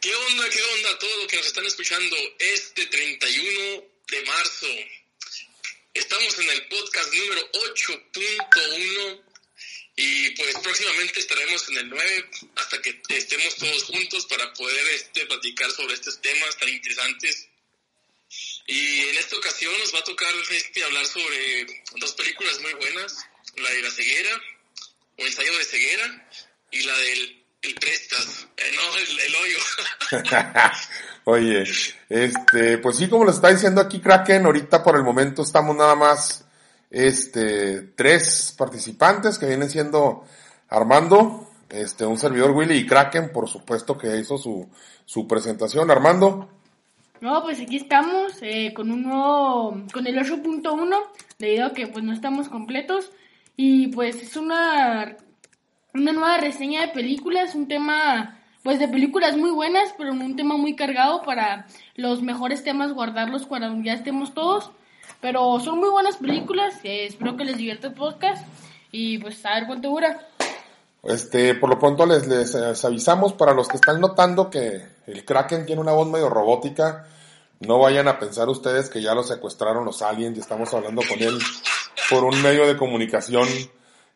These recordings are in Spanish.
¿Qué onda, qué onda a todos los que nos están escuchando este 31 de marzo? Estamos en el podcast número 8.1 y pues próximamente estaremos en el 9 hasta que estemos todos juntos para poder este, platicar sobre estos temas tan interesantes. Y en esta ocasión nos va a tocar este, hablar sobre dos películas muy buenas, la de la ceguera o ensayo de ceguera y la del el prestas, eh, no, el, el hoyo. Oye, este, pues sí, como lo está diciendo aquí Kraken, ahorita por el momento estamos nada más, este, tres participantes que vienen siendo Armando, este, un servidor Willy y Kraken, por supuesto que hizo su, su presentación. Armando. No, pues aquí estamos eh, con un nuevo, con el 8.1, debido a que pues no estamos completos y pues es una una nueva reseña de películas, un tema pues de películas muy buenas, pero un tema muy cargado para los mejores temas guardarlos cuando ya estemos todos. Pero son muy buenas películas, eh, espero que les divierta el podcast y pues a ver cuánto dura. Este, por lo pronto les, les, avisamos para los que están notando que el Kraken tiene una voz medio robótica, no vayan a pensar ustedes que ya lo secuestraron los aliens y estamos hablando con él por un medio de comunicación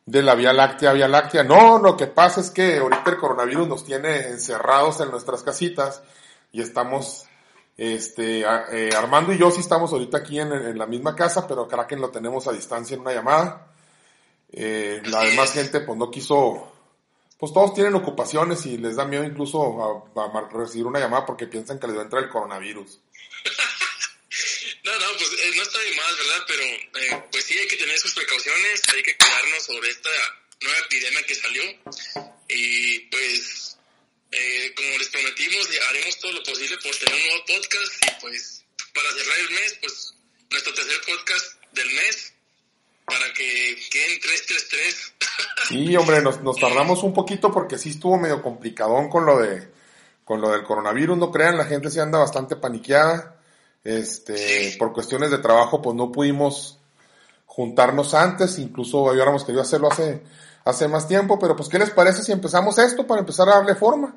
de la Vía Láctea, Vía Láctea. No, lo que pasa es que ahorita el coronavirus nos tiene encerrados en nuestras casitas y estamos, este, eh, Armando y yo sí estamos ahorita aquí en, la misma casa, pero Kraken lo tenemos a distancia en una llamada. Eh, la demás gente pues no quiso, pues todos tienen ocupaciones y les da miedo incluso a, recibir una llamada porque piensan que les va a entrar el coronavirus. No, no, pues eh, no está de más, ¿verdad? Pero eh, pues sí hay que tener sus precauciones, hay que cuidarnos sobre esta nueva epidemia que salió. Y pues, eh, como les prometimos, haremos todo lo posible por tener un nuevo podcast. Y pues, para cerrar el mes, pues, nuestro tercer podcast del mes, para que queden 333. Sí, hombre, nos, nos tardamos un poquito porque sí estuvo medio complicadón con lo de con lo del coronavirus, no crean, la gente se anda bastante paniqueada. Este, por cuestiones de trabajo, pues no pudimos juntarnos antes, incluso habíamos querido hacerlo hace, hace más tiempo, pero pues, ¿qué les parece si empezamos esto para empezar a darle forma?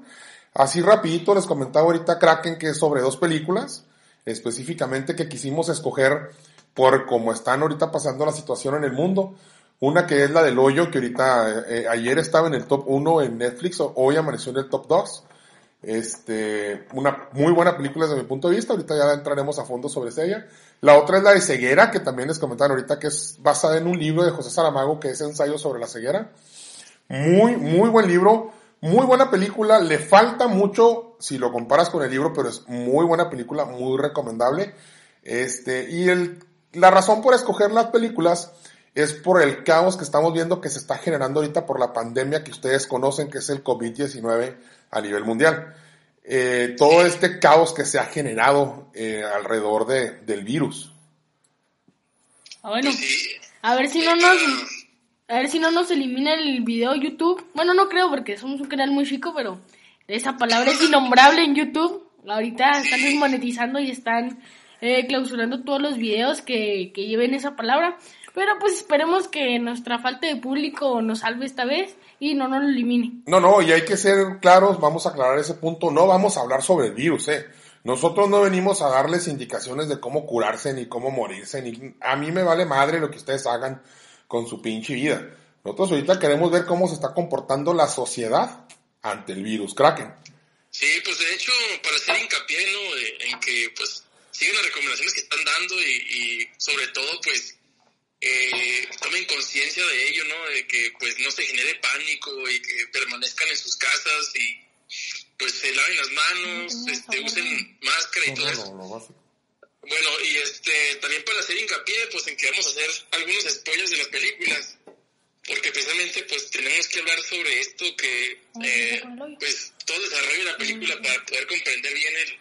Así rapidito les comentaba ahorita Kraken que es sobre dos películas, específicamente que quisimos escoger por cómo están ahorita pasando la situación en el mundo. Una que es la del hoyo, que ahorita, eh, ayer estaba en el top 1 en Netflix, hoy amaneció en el top 2. Este, una muy buena película desde mi punto de vista, ahorita ya entraremos a fondo sobre ella. La otra es la de Ceguera, que también les comentaron ahorita que es basada en un libro de José Saramago, que es ensayo sobre la ceguera. Muy, muy buen libro, muy buena película, le falta mucho si lo comparas con el libro, pero es muy buena película, muy recomendable. Este, y el, la razón por escoger las películas es por el caos que estamos viendo que se está generando ahorita por la pandemia que ustedes conocen, que es el COVID-19 a nivel mundial. Eh, todo este caos que se ha generado eh, alrededor de, del virus. Ah, bueno, a ver si no nos a ver si no nos elimina el video YouTube. Bueno, no creo porque somos un canal muy chico, pero esa palabra es innombrable en YouTube. Ahorita están desmonetizando y están eh, clausurando todos los videos que, que lleven esa palabra. Pero pues esperemos que nuestra falta de público nos salve esta vez y no nos lo elimine. No, no, y hay que ser claros, vamos a aclarar ese punto, no vamos a hablar sobre el virus, eh. Nosotros no venimos a darles indicaciones de cómo curarse ni cómo morirse, ni a mí me vale madre lo que ustedes hagan con su pinche vida. Nosotros ahorita queremos ver cómo se está comportando la sociedad ante el virus, Kraken. Sí, pues de hecho, para hacer hincapié ¿no? en que pues siguen las recomendaciones que están dando y, y sobre todo pues eh, tomen conciencia de ello, ¿no? De que pues no se genere pánico y que permanezcan en sus casas y pues se laven las manos, este, usen máscara y todo eso. Bueno, y este, también para hacer hincapié, pues en que vamos a hacer algunos spoilers de las películas. porque precisamente pues tenemos que hablar sobre esto que eh, pues todo desarrollo de la película para poder comprender bien el,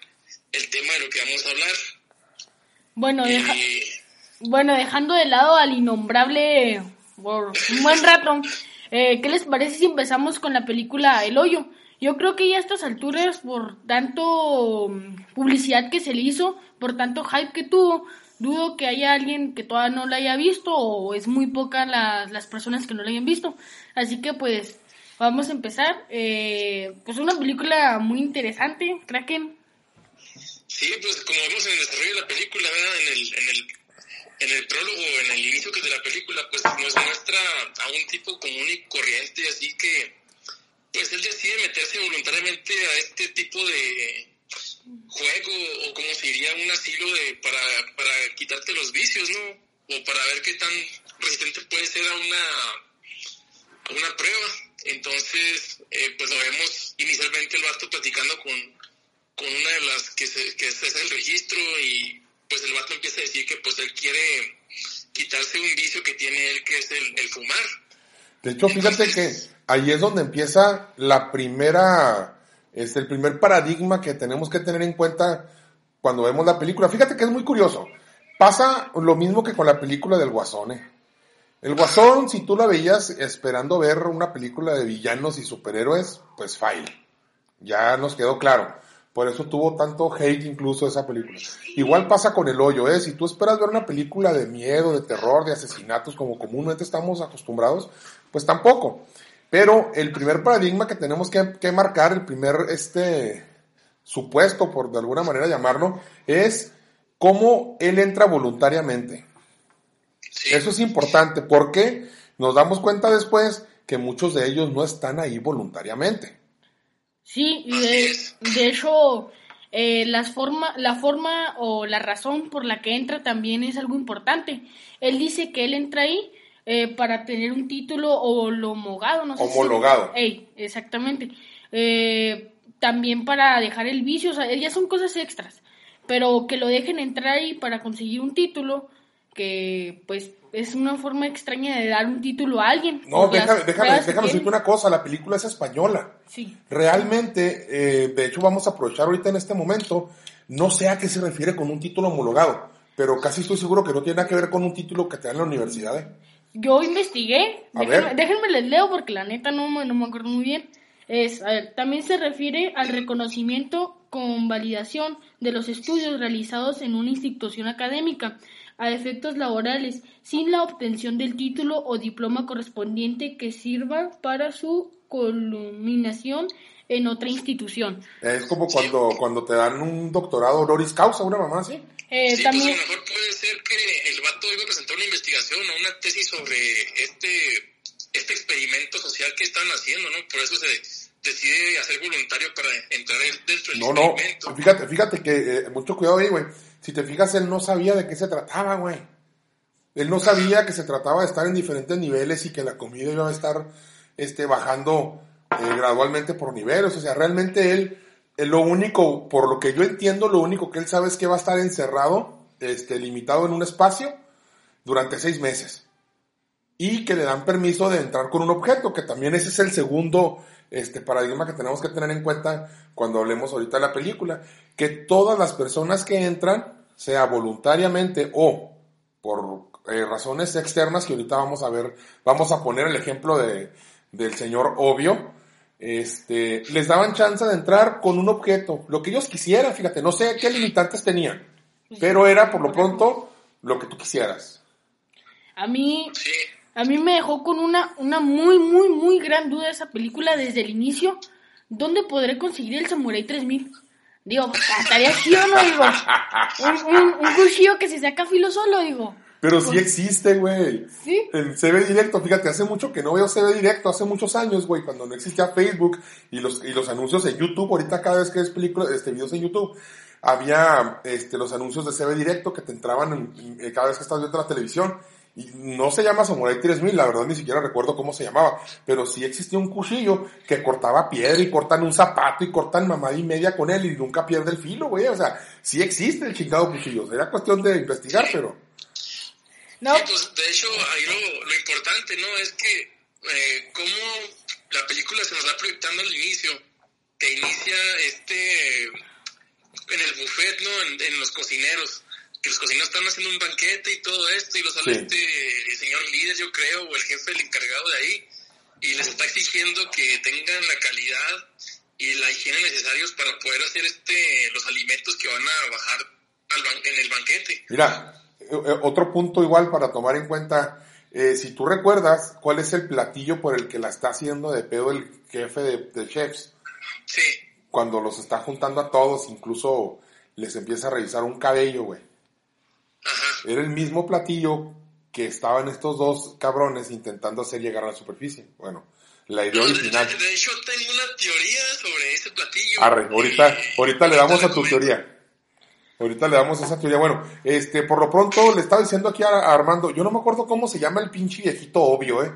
el tema de lo que vamos a hablar. Bueno, bueno, dejando de lado al innombrable por un buen rato, eh, ¿qué les parece si empezamos con la película El Hoyo? Yo creo que ya a estas alturas, por tanto mm, publicidad que se le hizo, por tanto hype que tuvo, dudo que haya alguien que todavía no la haya visto o es muy poca las, las personas que no la hayan visto. Así que pues vamos a empezar. Eh, pues una película muy interesante, Kraken. Sí, pues como vemos en el desarrollo de la película, En el, en el, en el prólogo, en el inicio que de la película, pues nos muestra a un tipo común y corriente, así que pues él decide meterse voluntariamente a este tipo de juego o como se diría un asilo de para, para quitarte los vicios, ¿no? O para ver qué tan resistente puede ser a una, a una prueba. Entonces, eh, pues lo vemos inicialmente el vato platicando con, con una de las que, se, que es el registro y pues el vato empieza a decir que pues él quiere quitarse un vicio que tiene él que es el, el fumar. De hecho, fíjate que ahí es donde empieza la primera es el primer paradigma que tenemos que tener en cuenta cuando vemos la película. Fíjate que es muy curioso. Pasa lo mismo que con la película del Guasón. ¿eh? El Guasón, si tú la veías esperando ver una película de villanos y superhéroes, pues fail. Ya nos quedó claro. Por eso tuvo tanto hate incluso esa película. Igual pasa con El Hoyo, ¿eh? Si tú esperas ver una película de miedo, de terror, de asesinatos como comúnmente estamos acostumbrados, pues tampoco. Pero el primer paradigma que tenemos que, marcar, el primer este, supuesto, por de alguna manera llamarlo, es cómo él entra voluntariamente. Eso es importante porque nos damos cuenta después que muchos de ellos no están ahí voluntariamente. Sí, y de, hecho, eh, las forma, la forma o la razón por la que entra también es algo importante. Él dice que él entra ahí eh, para tener un título homologado, no sé Homologado. exactamente. Eh, también para dejar el vicio, o sea, ya son cosas extras, pero que lo dejen entrar ahí para conseguir un título, que pues es una forma extraña de dar un título a alguien. No, déjame, déjame, déjame decirte una cosa, la película es española. Sí. Realmente, eh, de hecho vamos a aprovechar ahorita en este momento, no sé a qué se refiere con un título homologado, pero casi estoy seguro que no tiene nada que ver con un título que te dan en la universidad. ¿eh? Yo investigué, déjenme, les leo porque la neta no, no me acuerdo muy bien. Es, también se refiere al reconocimiento con validación de los estudios realizados en una institución académica a efectos laborales sin la obtención del título o diploma correspondiente que sirva para su culminación en otra institución. Es como cuando, cuando te dan un doctorado honoris causa, una mamá así. Eh, sí, pues a lo mejor puede ser que el vato iba a presentar una investigación o una tesis sobre este, este experimento social que están haciendo, ¿no? Por eso se decide hacer voluntario para entrar dentro del no, experimento. No, fíjate, fíjate que eh, mucho cuidado ahí, güey. Si te fijas, él no sabía de qué se trataba, güey. Él no sabía que se trataba de estar en diferentes niveles y que la comida iba a estar este, bajando eh, gradualmente por niveles. O sea, realmente él lo único, por lo que yo entiendo, lo único que él sabe es que va a estar encerrado, este, limitado en un espacio durante seis meses. Y que le dan permiso de entrar con un objeto, que también ese es el segundo este, paradigma que tenemos que tener en cuenta cuando hablemos ahorita de la película. Que todas las personas que entran, sea voluntariamente o por eh, razones externas, que ahorita vamos a ver, vamos a poner el ejemplo de, del señor Obvio, este, les daban chance de entrar con un objeto, lo que ellos quisieran, fíjate, no sé qué limitantes tenían, pero era por lo pronto lo que tú quisieras. A mí, a mí me dejó con una, una muy, muy, muy gran duda esa película desde el inicio. ¿Dónde podré conseguir el Samurai 3000? Digo, estaría así o no, digo. Un, un, un cuchillo que se saca filo solo, digo. Pero sí existe, güey. Sí. En CB Directo, fíjate, hace mucho que no veo CB Directo, hace muchos años, güey, cuando no existía Facebook y los, y los anuncios en YouTube, ahorita cada vez que ves películas, este, videos en YouTube, había, este, los anuncios de CB Directo que te entraban en, cada vez que estás viendo la televisión. Y no se llama Samurai 3000, la verdad ni siquiera recuerdo cómo se llamaba, pero sí existía un cuchillo que cortaba piedra y cortan un zapato y cortan mamá y media con él y nunca pierde el filo, güey. O sea, sí existe el chingado cuchillo. Sería cuestión de investigar, pero... No. pues de hecho, ahí lo, lo, importante, ¿no? Es que eh, cómo la película se nos va proyectando al inicio, que inicia este en el buffet, ¿no? En, los cocineros, que los cocineros están haciendo un banquete y todo esto, y lo sale este señor líder, yo creo, o el jefe, el encargado de ahí, y les está exigiendo que tengan la calidad y la higiene necesarios para poder hacer este los alimentos que van a bajar al en el banquete. Mira, eh, eh, otro punto igual para tomar en cuenta, eh, si tú recuerdas cuál es el platillo por el que la está haciendo de pedo el jefe de, chefs. Sí. Cuando los está juntando a todos, incluso les empieza a revisar un cabello, güey. Ajá. Era el mismo platillo que estaban estos dos cabrones intentando hacer llegar a la superficie. Bueno, la idea original. De, hecho, tengo una teoría sobre ese platillo. Arre, ahorita, ahorita le damos a tu teoría. Ahorita le damos esa teoría. Bueno, este, por lo pronto le estaba diciendo aquí a Armando, yo no me acuerdo cómo se llama el pinche viejito obvio, ¿eh?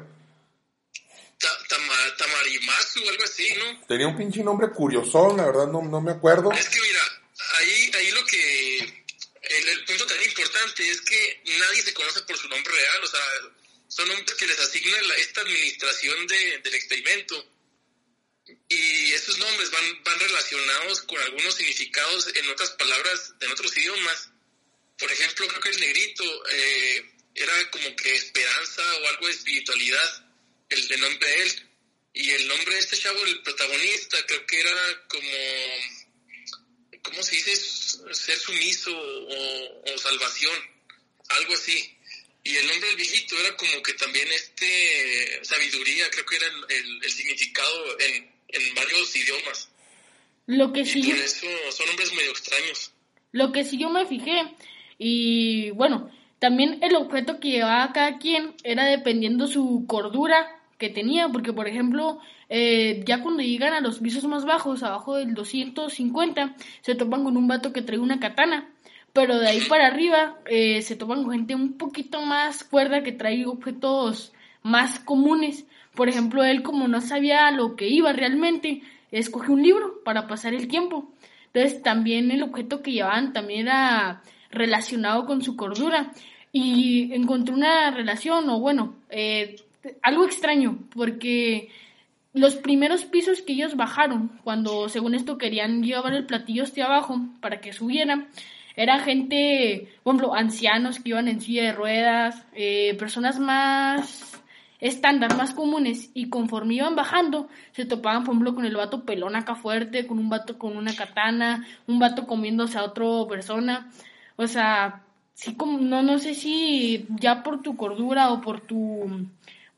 Tamarimasu, algo así, ¿no? Tenía un pinche nombre curioso, la verdad no, no me acuerdo. Es que mira, ahí, ahí lo que, el, el punto tan importante es que nadie se conoce por su nombre real, o sea, son nombres que les asigna esta administración de, del experimento. Y estos nombres van, van relacionados con algunos significados en otras palabras, en otros idiomas. Por ejemplo, creo que el negrito eh, era como que esperanza o algo de espiritualidad, el de nombre de él. Y el nombre de este chavo, el protagonista, creo que era como, ¿cómo se dice? Ser sumiso o, o salvación, algo así. Y el nombre del viejito era como que también este sabiduría, creo que era el, el, significado en, en, varios idiomas. Lo que sí. por eso son nombres medio extraños. Lo que sí yo me fijé, y bueno, también el objeto que llevaba cada quien era dependiendo su cordura que tenía, porque por ejemplo, eh, ya cuando llegan a los pisos más bajos, abajo del 250, se topan con un vato que trae una katana pero de ahí para arriba eh, se toman con gente un poquito más cuerda que trae objetos más comunes. Por ejemplo, él como no sabía lo que iba realmente, escogió un libro para pasar el tiempo. Entonces también el objeto que llevaban también era relacionado con su cordura. Y encontré una relación, o bueno, eh, algo extraño, porque los primeros pisos que ellos bajaron, cuando según esto querían llevar el platillo hacia abajo para que subieran, era gente, por ejemplo, ancianos que iban en silla de ruedas, eh, personas más estándar, más comunes, y conforme iban bajando, se topaban, por ejemplo, con el vato pelón acá fuerte, con un vato con una katana, un vato comiéndose a otra persona. O sea, sí como, no, no sé si ya por tu cordura o por tu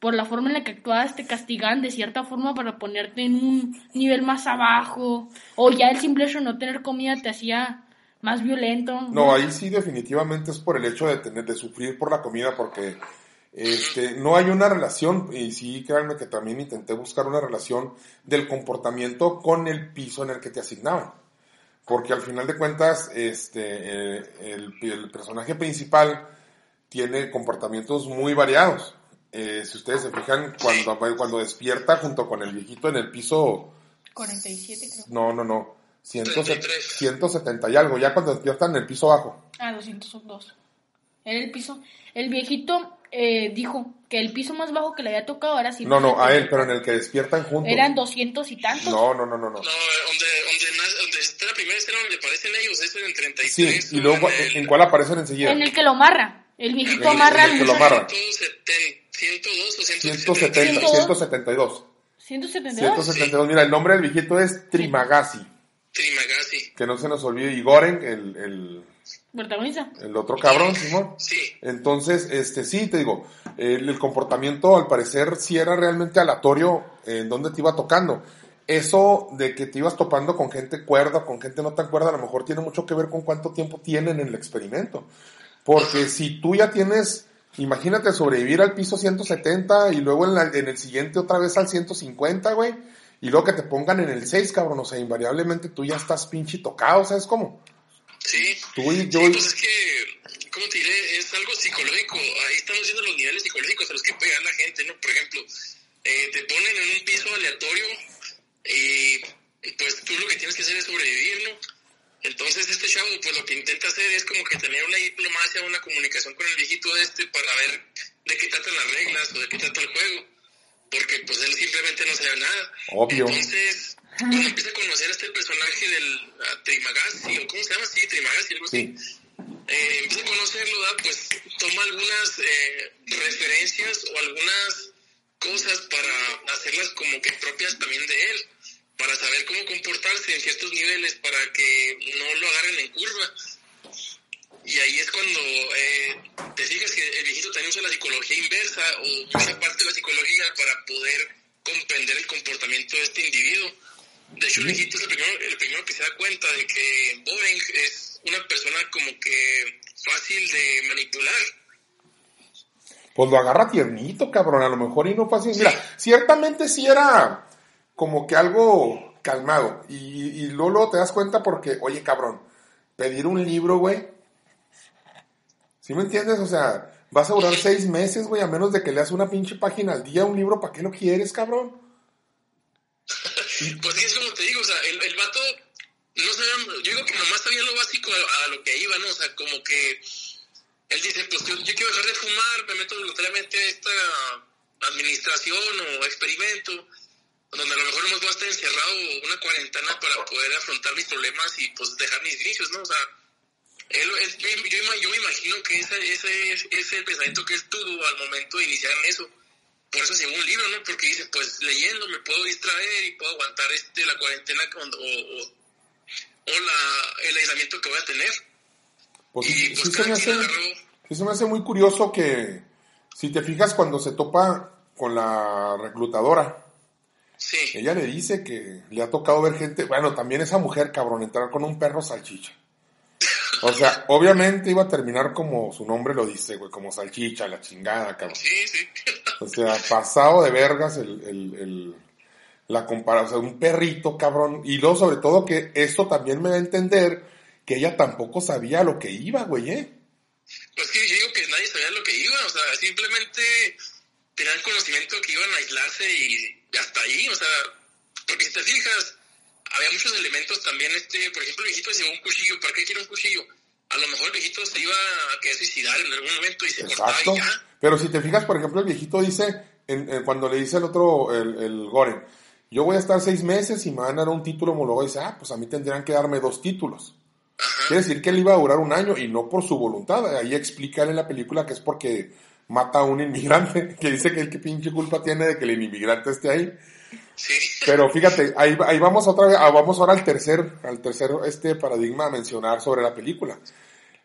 por la forma en la que actuabas te castigaban de cierta forma para ponerte en un nivel más abajo o ya el simple hecho de no tener comida te hacía más violento. No, ahí sí definitivamente es por el hecho de tener, de sufrir por la comida, porque este, no hay una relación, y sí, créanme que también intenté buscar una relación del comportamiento con el piso en el que te asignaban. Porque al final de cuentas, este, el, personaje principal tiene comportamientos muy variados. Eh, si ustedes se fijan, cuando, cuando despierta junto con el viejito en el piso... 47 creo. No, no, no 170 y algo, ya cuando despiertan en el piso bajo. Ah, 202. Era el piso. El viejito eh, dijo que el piso más bajo que le había tocado era No, no, a él, pero en el que despiertan juntos. Eran 200 y tantos. No, no, no, no. No, donde, donde, donde está la primera escena donde aparecen ellos, es en 33. Sí, y luego, ¿en, cuál aparecen enseguida? En el que lo amarra. El viejito amarra al que lo amarra. 102 o 170, 172. 172. 172. Mira, el nombre del viejito es Trimagasi. Trimagasi. Que no se nos olvide Igoren, el, el, el otro cabrón, Simón. Sí. Entonces, este, sí, te digo, el, el, comportamiento al parecer sí era realmente aleatorio en donde te iba tocando. Eso de que te ibas topando con gente cuerda, con gente no tan cuerda, a lo mejor tiene mucho que ver con cuánto tiempo tienen en el experimento. Porque si tú ya tienes, imagínate sobrevivir al piso 170 y luego en, la, en el siguiente otra vez al 150, güey y luego que te pongan en el 6, cabrón, o sea, invariablemente tú ya estás pinche tocado, ¿sabes cómo? Sí. Tú y yo. Sí, pues es que, ¿cómo te diré? Es algo psicológico. Ahí estamos viendo los niveles psicológicos a los que pegan la gente, ¿no? Por ejemplo, eh, te ponen en un piso aleatorio y pues tú lo que tienes que hacer es sobrevivir, ¿no? Entonces este chavo pues lo que intenta hacer es como que tener una diplomacia, una comunicación con el viejito este para ver de qué tratan las reglas o de qué trata el juego porque pues él simplemente no sabía nada. Obvio. Entonces, cuando empieza a conocer a este personaje del Trimagasi, o ¿cómo se llama? Sí, Trimagasi, algo así. Sí. Eh, empieza a conocerlo, ¿verdad? pues toma algunas eh, referencias o algunas cosas para hacerlas como que propias también de él, para saber cómo comportarse en ciertos niveles, para que no lo agarren en curva. Y ahí es cuando eh, te fijas que el viejito también usa la psicología inversa o usa parte de la psicología para poder comprender el comportamiento de este individuo. De hecho, el viejito es el primero, el primero que se da cuenta de que Boring es una persona como que fácil de manipular. Pues lo agarra tiernito, cabrón, a lo mejor y no fácil. Mira, ciertamente sí era como que algo calmado. Y, luego, te das cuenta porque, oye, cabrón, pedir un libro, güey. ¿Sí me entiendes? O sea, vas a durar seis meses, güey, a menos de que leas una pinche página al día, un libro, ¿para qué lo quieres, cabrón? Pues es como te digo, o sea, el, el vato, no sabía, yo digo que nomás sabía lo básico a, a lo que iba, ¿no? O sea, como que él dice, pues yo, yo quiero dejar de fumar, me meto voluntariamente a esta administración o experimento, donde a lo mejor hemos basta encerrado una cuarentena para poder afrontar mis problemas y pues dejar mis vicios, ¿no? O sea, él, él- yo, yo me imagino que ese, ese, ese es el pensamiento que él tuvo al momento de iniciar en eso. Por eso se un libro, ¿no? Porque dice, pues leyendo me puedo distraer y puedo aguantar este la cuarentena cuando, o, o, o la, el aislamiento que voy a tener. Pues Y pues sí se me hace, sí se me hace muy curioso que, si te fijas cuando se topa con la reclutadora, Sí, ella le dice que le ha tocado ver gente, bueno, también esa mujer, cabrón, entrar con un perro salchicha. O sea, obviamente iba a terminar como su nombre lo dice, güey, como salchicha, la chingada, cabrón. sí, sí. O sea, pasado de vergas el, el, el- la comparación, o sea, un perrito, cabrón. Y luego, sobre todo, que esto también me da a entender que ella tampoco sabía lo que iba, güey, ¿eh? Pues que yo digo que nadie sabía lo que iba, o sea, simplemente tenían conocimiento que iban a aislarse y hasta ahí, o sea, porque si te fijas, había muchos elementos también, este, por ejemplo, el viejito llevó un cuchillo, ¿para qué quiere un cuchillo? A lo mejor el viejito se iba a querer suicidar en algún momento y se cortaba Exacto. y ya. Pero si te fijas, por ejemplo, el viejito dice, en- en- cuando le dice el otro, el, el Goren, yo voy a estar seis meses y me van a dar un título homologado. Y dice, ah, pues a mí tendrían que darme dos títulos. Quiere decir que él iba a durar un año y no por su voluntad. Ahí explica él en la película que es porque mata a un inmigrante, que dice que el que pinche culpa tiene de que el inmigrante esté ahí. Sí, Pero fíjate, ahí, ahí vamos otra vez, ah, vamos ahora al tercer, al tercer este paradigma a mencionar sobre la película.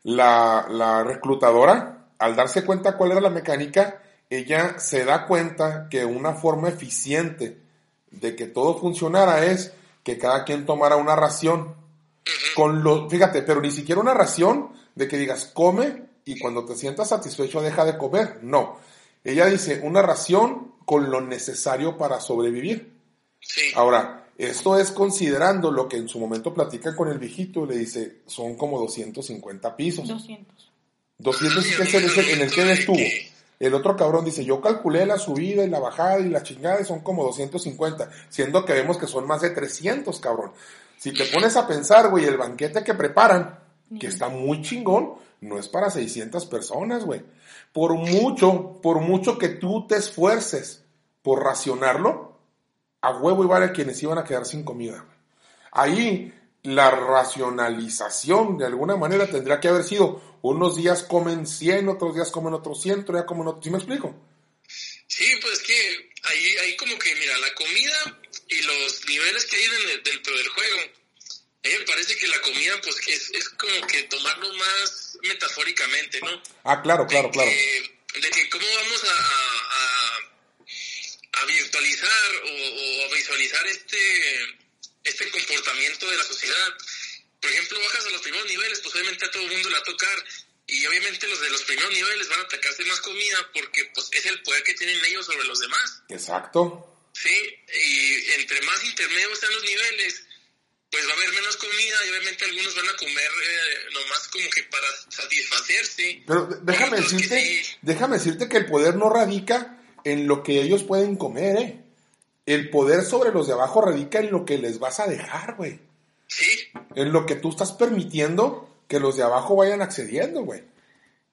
La, la reclutadora, al darse cuenta cuál era la mecánica, ella se da cuenta que una forma eficiente de que todo funcionara es que cada quien tomara una ración. Con lo, fíjate, pero ni siquiera una ración de que digas come y cuando te sientas satisfecho deja de comer. No. Ella dice una ración con lo necesario para sobrevivir. sí. Ahora, esto es considerando lo que en su momento platica con el viejito, le dice, son como 250 pisos. 200. 200 Ay, que es el, el- en el que él estuvo. que- El otro cabrón dice, yo calculé la subida y la bajada y la chingada y son como 250, siendo que vemos que son más de 300, cabrón. Si te pones a pensar, güey, el banquete que preparan, que está muy chingón, no es para 600 personas, güey. Por mucho, por mucho que tú te esfuerces por racionarlo, a huevo iban a quienes iban a quedar sin comida. Ahí la racionalización de alguna manera tendría que haber sido unos días comen 100, otros días comen otros 100, otro día comen otros. ¿Sí me explico? Sí, pues que ahí, ahí como que, mira, la comida y los niveles que hay dentro del juego, a mí me parece que la comida, pues es, es como que tomarlo más metafóricamente, ¿no? Ah, claro, claro, de claro. Que, de que cómo vamos a, a, a- a virtualizar o, o a visualizar este, este comportamiento de la sociedad. Por ejemplo, bajas a los primeros niveles, pues obviamente a todo el mundo le va a tocar. Y obviamente los de los primeros niveles van a atacarse más comida porque pues es el poder que tienen ellos sobre los demás. Exacto. ¿sí? Y entre más intermedios sean los niveles, pues va a haber menos comida y obviamente algunos van a comer eh, nomás como que para satisfacerse. Pero déjame decirte, sí. déjame decirte que el poder no radica en lo que ellos pueden comer, eh. El poder sobre los de abajo radica en lo que les vas a dejar, güey. Sí, En lo que tú estás permitiendo que los de abajo vayan accediendo, güey.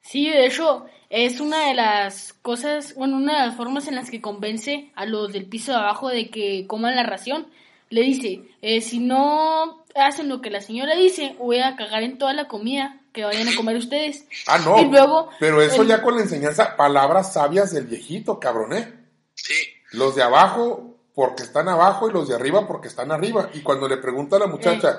Sí, de hecho, es una de las cosas, bueno, una de las formas en las que convence a los del piso de abajo de que coman la ración. Le dice, eh, si no hacen lo que la señora dice, voy a cagar en toda la comida que vayan a comer ustedes. Ah, no. Y luego, pero eso el- ya con la enseñanza, palabras sabias del viejito, cabrón, ¿eh? Sí, Los de abajo porque están abajo y los de arriba porque están arriba. Y cuando le pregunta a la muchacha,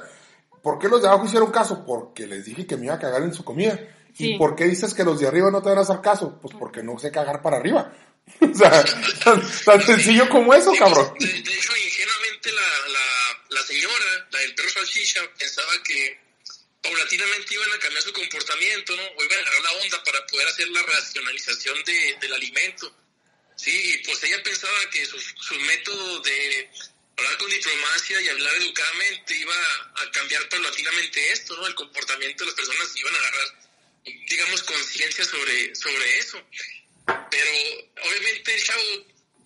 ¿por qué los de abajo hicieron caso? Porque les dije que me iba a cagar en su comida. Sí. ¿Y por qué dices que los de arriba no te van a hacer caso? Pues porque no sé cagar para arriba. o sea, tan, tan sencillo como eso, cabrón. De, de hecho, ingenuamente la, la, la señora, la del perro salchicha, pensaba que paulatinamente iban a cambiar su comportamiento, ¿no? O iban a agarrar la onda para poder hacer la racionalización de, del alimento. Sí, y pues ella pensaba que su, su método de hablar con diplomacia y hablar educadamente iba a cambiar paulatinamente esto, ¿no? El comportamiento de las personas iban a agarrar, digamos, conciencia sobre, sobre eso. Pero obviamente el chavo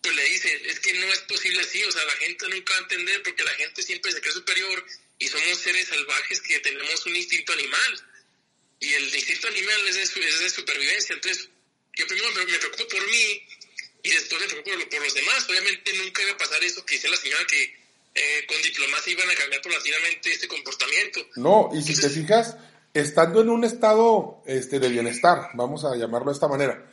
pues le dice, es que no es posible así, o sea, la gente nunca va a entender porque la gente siempre se cree superior y somos seres salvajes que tenemos un instinto animal. Y el instinto animal es de, es de supervivencia. Entonces, yo primero me, me preocupo por mí y después me preocupo por, por los demás. Obviamente nunca iba a pasar eso que dice la señora que eh, con diplomacia iban a cambiar paulatinamente este comportamiento. No, y si te fijas, estando en un estado este, de bienestar, vamos a llamarlo de esta manera,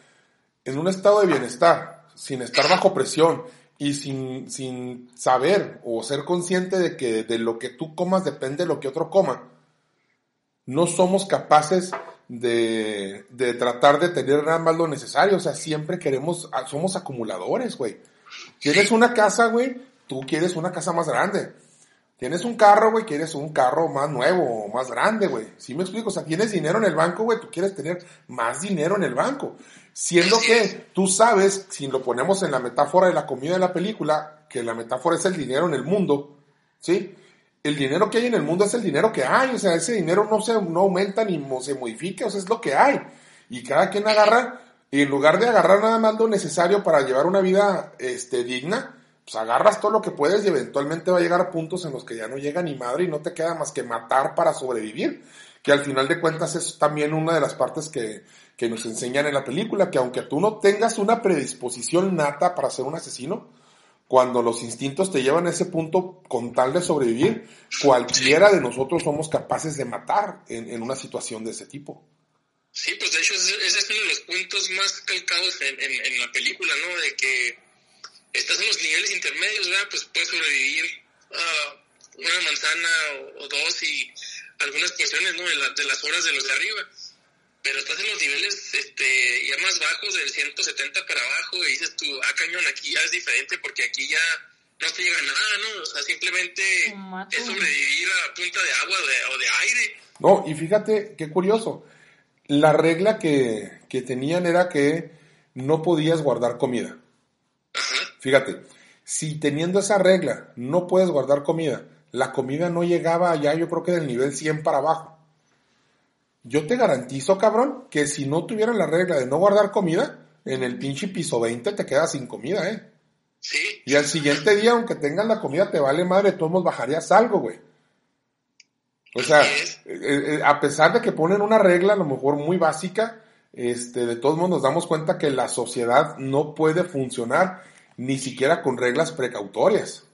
en un estado de bienestar, sin estar bajo presión y sin, sin saber o ser consciente de que de lo que tú comas depende de lo que otro coma, no somos capaces de, de tratar de tener nada más lo necesario. O sea, siempre queremos, ah, somos acumuladores, güey. Tienes una casa, güey, tú quieres una casa más grande. Tienes un carro, güey, quieres un carro más nuevo o más grande, güey. ¿Sí me explico? O sea, tienes dinero en el banco, güey, tú quieres tener más dinero en el banco. Siendo que tú sabes, si lo ponemos en la metáfora de la comida de la película, que la metáfora es el dinero en el mundo, ¿sí? El dinero que hay en el mundo es el dinero que hay, o sea, ese dinero no se no aumenta ni se modifica, o sea, es lo que hay. Y cada quien agarra, y en lugar de agarrar nada más lo necesario para llevar una vida este, digna, pues agarras todo lo que puedes y eventualmente va a llegar a puntos en los que ya no llega ni madre y no te queda más que matar para sobrevivir. Que al final de cuentas es también una de las partes que, que nos enseñan en la película, que aunque tú no tengas una predisposición nata para ser un asesino, cuando los instintos te llevan a ese punto con tal de sobrevivir, cualquiera de nosotros somos capaces de matar en, en una situación de ese tipo. Sí, pues de hecho ese, es uno de los puntos más calcados en, en, en la película, ¿no? De que estás en los niveles intermedios, ¿verdad? Pues puedes sobrevivir a una manzana o, o dos y algunas porciones, ¿no? De, la- de las horas de los de arriba. Pero estás en los niveles este, ya más bajos, del 170 para abajo, y dices tú, ah, cañón, aquí ya es diferente porque aquí ya no te llega nada, ¿no? O sea, simplemente es sobrevivir a punta de agua o de, o de aire. No, y fíjate qué curioso. La regla que, que tenían era que no podías guardar comida. Fíjate, si teniendo esa regla no puedes guardar comida, la comida no llegaba allá, yo creo que del nivel 100 para abajo. Yo te garantizo, cabrón, que si no tuvieran la regla de no guardar comida, en el pinche piso 20 te quedas sin comida, ¿eh? Sí, Y al siguiente día, aunque tengas la comida, te vale madre, todos bajarías algo, güey. O sea, es. eh, eh, a pesar de que ponen una regla, a lo mejor muy básica, este, de todos modos nos damos cuenta que la sociedad no puede funcionar ni siquiera con reglas precautorias.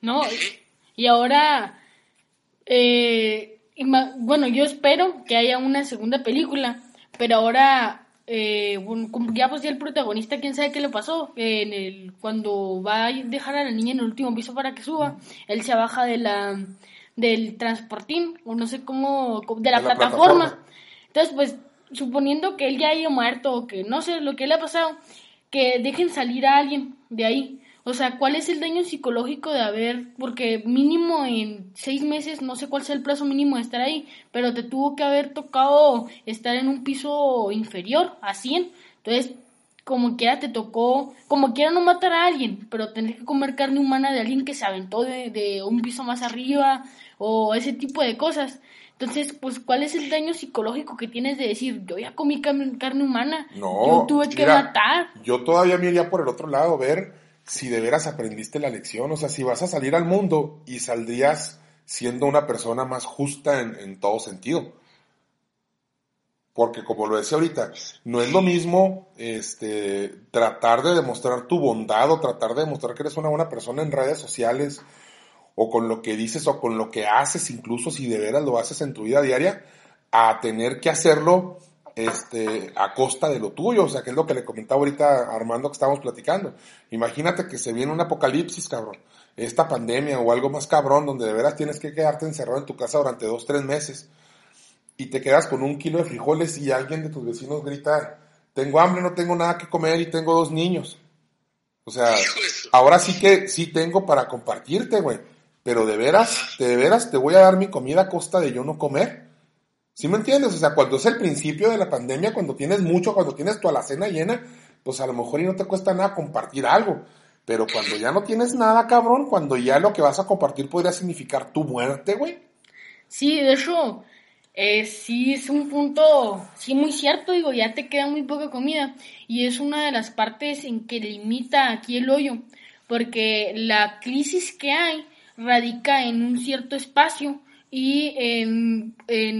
No, y ahora, eh, bueno, yo espero que haya una segunda película, pero ahora, eh, ya pues ya el protagonista, quién sabe qué le pasó, en el, cuando va a dejar a la niña en el último piso para que suba, él se baja de la, del transportín, o no sé cómo, de la, De la plataforma. plataforma. Entonces, pues, suponiendo que él ya haya muerto o que no sé lo que le ha pasado, que dejen salir a alguien de ahí. O sea, ¿cuál es el daño psicológico de haber, porque mínimo en seis meses, no sé cuál sea el plazo mínimo de estar ahí, pero te tuvo que haber tocado estar en un piso inferior a 100. Entonces, como quiera te tocó, como quiera no matar a alguien, pero tener que comer carne humana de alguien que se aventó de, de un piso más arriba o ese tipo de cosas. Entonces, pues, ¿cuál es el daño psicológico que tienes de decir, yo ya comí carne, humana? No, yo tuve que mira, matar. Yo todavía me iría por el otro lado, ver si de veras aprendiste la lección. O sea, si vas a salir al mundo y saldrías siendo una persona más justa en, en todo sentido. Porque como lo decía ahorita, no es lo mismo este, tratar de demostrar tu bondad o tratar de demostrar que eres una buena persona en redes sociales o con lo que dices o con lo que haces, incluso si de veras lo haces en tu vida diaria, a tener que hacerlo este, a costa de lo tuyo, o sea, que es lo que le comentaba ahorita a Armando que estábamos platicando. Imagínate que se viene un apocalipsis, cabrón, esta pandemia o algo más cabrón, donde de veras tienes que quedarte encerrado en tu casa durante dos, tres meses y te quedas con un kilo de frijoles y alguien de tus vecinos grita, tengo hambre, no tengo nada que comer y tengo dos niños. O sea, ahora sí que sí tengo para compartirte, güey. Pero de veras, de veras te voy a dar mi comida a costa de yo no comer. ¿Sí me entiendes? O sea, cuando es el principio de la pandemia, cuando tienes mucho, cuando tienes tu alacena llena, pues a lo mejor y no te cuesta nada compartir algo. Pero cuando ya no tienes nada, cabrón, cuando ya lo que vas a compartir podría significar tu muerte, güey. Sí, de hecho, eh, sí es un punto, sí muy cierto, digo, ya te queda muy poca comida. Y es una de las partes en que limita aquí el hoyo. Porque la crisis que hay radica en un cierto espacio y en,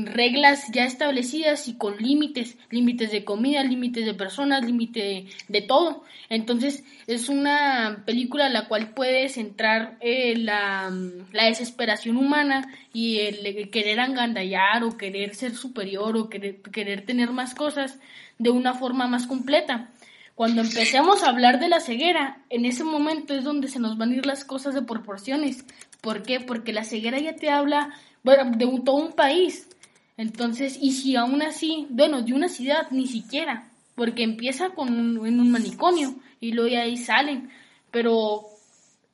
reglas ya establecidas y con límites, límites de comida, límites de personas, límite de, todo. Entonces es una película en la cual puedes entrar eh, la, desesperación humana y el, querer angandallar o querer ser superior o querer, querer tener más cosas de una forma más completa. Cuando empecemos a hablar de la ceguera, en ese momento es donde se nos van a ir las cosas de proporciones. ¿Por qué? Porque la ceguera ya te habla bueno, de todo un país. Entonces, y si aún así, bueno, de una ciudad ni siquiera, porque empieza con un, en un manicomio y luego ahí salen, pero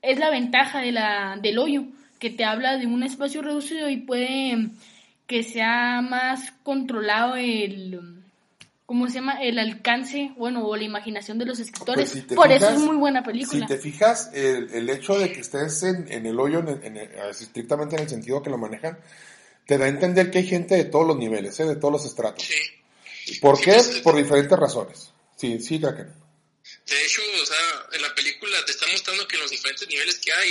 es la ventaja de la, del hoyo, que te habla de un espacio reducido y puede que sea más controlado el, ¿cómo se llama? El alcance, bueno, o la imaginación de los escritores. Pues Por eso es muy buena película. Si te fijas, el, el hecho de que estés en, en el hoyo, en, estrictamente en el sentido que lo manejan, te da a entender que hay gente de todos los niveles, ¿eh? de todos los estratos. Sí. ¿Por qué? Pues, Por diferentes razones. Sí, sí, que De hecho, o sea, en la película te está mostrando que en los diferentes niveles que hay,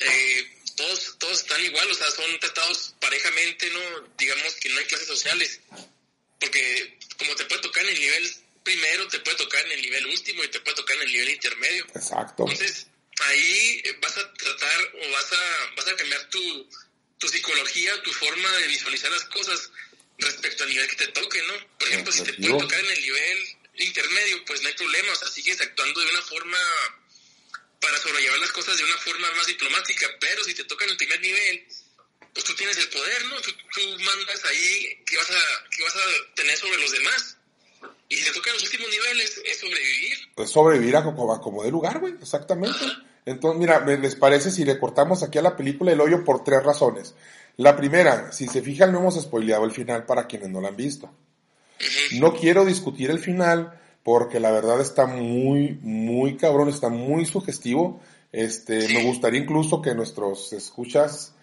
eh, todos, todos están igual, o sea, son tratados parejamente, ¿no? Digamos que no hay clases sociales. Porque como te puede tocar en el nivel primero, te puede tocar en el nivel último y te puede tocar en el nivel intermedio. Exacto. Entonces, ahí vas a tratar o vas a, vas a cambiar tu, tu psicología, tu forma de visualizar las cosas respecto al nivel que te toque, ¿no? Por ejemplo, si te puede tocar en el nivel intermedio, pues no hay problema, o sea, sigues actuando de una forma para sobrellevar las cosas de una forma más diplomática, pero si te toca en el primer nivel, pues tú tienes el poder, ¿no? Tú, mandas ahí que vas, a, que vas a tener sobre los demás. Y si te tocan los últimos niveles, es sobrevivir. Pues sobrevivir a como, como de lugar, güey, exactamente. Entonces, mira, ¿les parece si le cortamos aquí a la película El Hoyo por tres razones? La primera, si se fijan, no hemos spoileado el final para quienes no lo han visto. No quiero discutir el final porque la verdad está muy, muy cabrón, está muy sugestivo. Este, me gustaría incluso que nuestros escuchas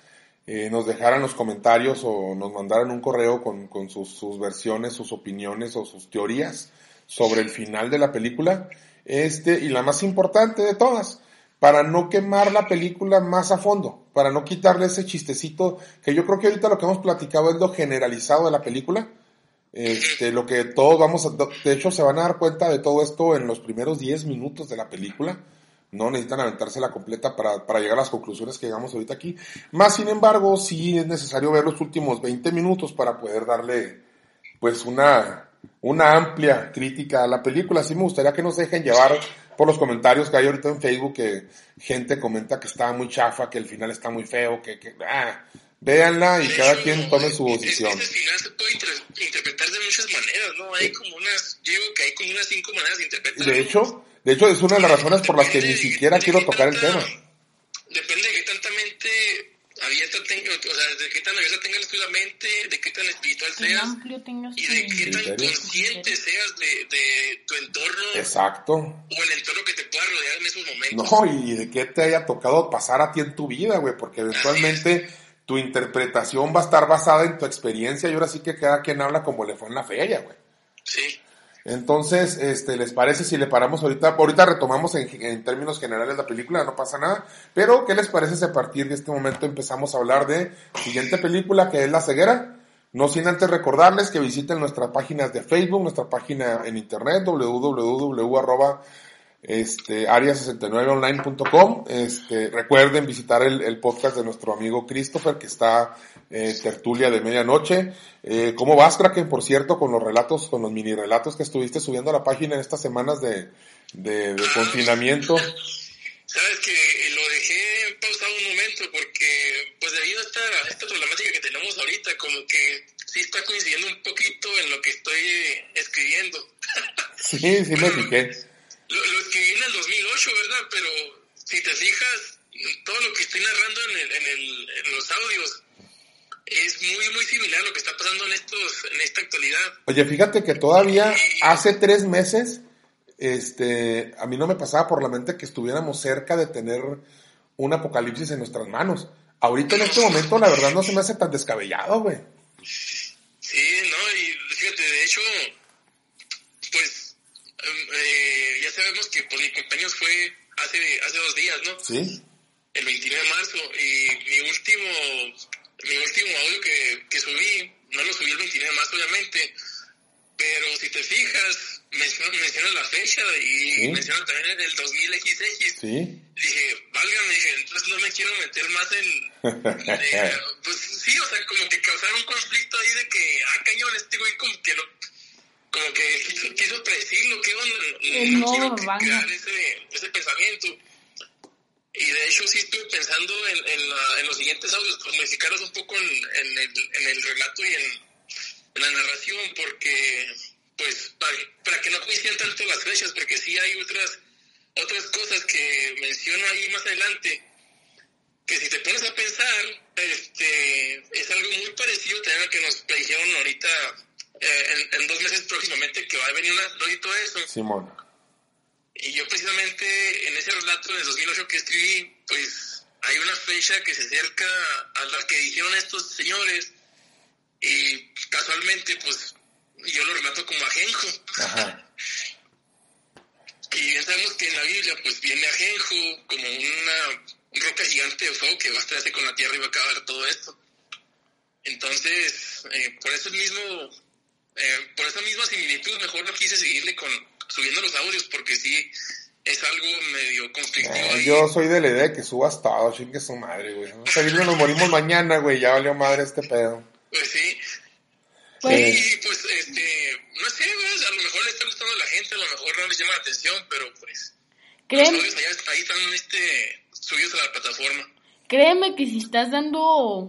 eh, nos dejaran los comentarios o nos mandaran un correo con, con sus, versiones, sus opiniones o sus teorías sobre el final de la película. Este, y la más importante de todas, para no quemar la película más a fondo, para no quitarle ese chistecito, que yo creo que ahorita lo que hemos platicado es lo generalizado de la película. Este, lo que todos vamos de hecho se van a dar cuenta de todo esto en los primeros 10 minutos de la película no necesitan aventarse la completa para, para, llegar a las conclusiones que llegamos ahorita aquí. Más sin embargo, sí es necesario ver los últimos 20 minutos para poder darle pues una, una amplia crítica a la película. Sí me gustaría que nos dejen llevar por los comentarios que hay ahorita en Facebook que gente comenta que está muy chafa, que el final está muy feo, que, que ah, véanla y cada quien tome su decisión. Ese final se puede interpretar de muchas maneras, ¿no? Hay como unas, yo digo que hay como unas cinco maneras de interpretarlo. De hecho, de hecho, es una de las razones por las que ni siquiera quiero tocar el tema. Depende de qué tanta mente abierta tenga, o sea, de qué tan abierta tengas la mente, de qué tan espiritual seas y de qué tan consciente seas de, de, tu entorno. Exacto. O el entorno que te pueda rodear en esos momentos. No, y de qué te haya tocado pasar a ti en tu vida, güey, porque eventualmente tu interpretación va a estar basada en tu experiencia y ahora sí que cada quien habla como le fue en la feria, güey. Sí. Entonces, este, ¿les parece si le paramos ahorita? Ahorita retomamos en, términos generales la película, no pasa nada. Pero, ¿qué les parece si a partir de este momento empezamos a hablar de siguiente película que es La Ceguera? No sin antes recordarles que visiten nuestras páginas de Facebook, nuestra página en internet, www este, área69online.com. Este, recuerden visitar el, podcast de nuestro amigo Christopher, que está eh, tertulia de medianoche. Eh, ¿Cómo vas, Kraken, por cierto, con los relatos, con los mini relatos que estuviste subiendo a la página en estas semanas de, de, de confinamiento? Sabes que lo dejé pausado un momento porque, pues debido a esta, esta problemática que tenemos ahorita, como que sí está coincidiendo un poquito en lo que estoy escribiendo. Sí, sí me fijé lo, lo escribí en el 2008, ¿verdad? Pero si te fijas, todo lo que estoy narrando en, el, en, el, en los audios muy, muy similar a lo que está pasando en, estos, en esta actualidad. Oye, fíjate que todavía hace tres meses, este, a mí no me pasaba por la mente que estuviéramos cerca de tener un apocalipsis en nuestras manos. Ahorita en este momento, la verdad, no se me hace tan descabellado, güey. Sí, no, y fíjate, de hecho, pues, eh, ya sabemos que pues, mi cumpleaños fue hace, hace dos días, ¿no? Sí. El 29 de marzo, y mi último, mi último audio que, que subí, no lo subí el 29 de marzo, obviamente, pero si te fijas, menciona, menciona la fecha y Sí. menciona también el 2000XX. Sí. Dije, válgame, dije, entonces no me quiero meter más en... pues sí, o sea, como que causar un conflicto ahí de que, ah, cañón, este güey como que lo... Como que quiso, quiso predecirlo, ¿qué onda? El No quiero que- banda. crear ese, ese pensamiento. Y de hecho sí estuve pensando en, en, la- en los siguientes audios, pues modificarlos un poco en, en, el, relato y en, la narración, porque, pues, para, que no coincidan tanto las fechas, porque sí hay otras otras cosas que menciono ahí más adelante, que si te pones a pensar, este, es algo muy parecido también a lo que nos dijeron ahorita eh, en, dos meses próximamente que va a venir una y todo eso. Simón. Y yo precisamente en ese relato en el 2008 que escribí, pues hay una fecha que se acerca a la que dijeron estos señores y casualmente pues yo lo relato como ajenjo. Ajá. Y bien sabemos que en la Biblia pues viene ajenjo como una roca gigante de fuego que va a estarse con la tierra y va a acabar todo esto. Entonces, eh, por eso mismo, eh, por esa misma similitud, mejor no quise seguirle con subiendo los audios porque sí es algo medio conflictivo. No, ahí. yo soy de la idea de que subas todo, chingue su madre, güey. O sea, nos morimos mañana, güey, ya valió madre este pedo. Pues sí. Pues- Sí, pues este, no sé, pues, a lo mejor le está gustando a la gente, a lo mejor no les llama la atención, pero pues los Créeme, audios allá, ahí están este, subidos a la plataforma. créeme que si estás dando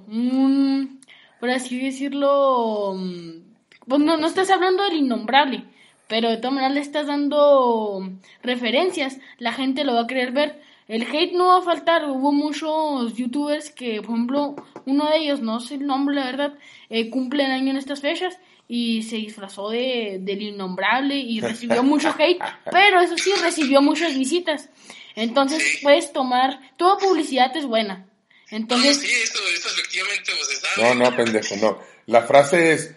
un, por así decirlo, mm, pues no, no estás hablando del innombrable, pero de todas maneras le estás dando referencias, la gente lo va a querer ver. El hate no va a faltar, hubo muchos youtubers que, por ejemplo, uno de ellos, no sé el nombre, la verdad, eh, cumple el año en estas fechas y se disfrazó de, del innombrable y recibió mucho hate, pero eso sí, recibió muchas visitas. Entonces puedes tomar, toda publicidad es buena. Entonces, sí, eso, eso efectivamente pues. No, no, pendejo, no. La frase es,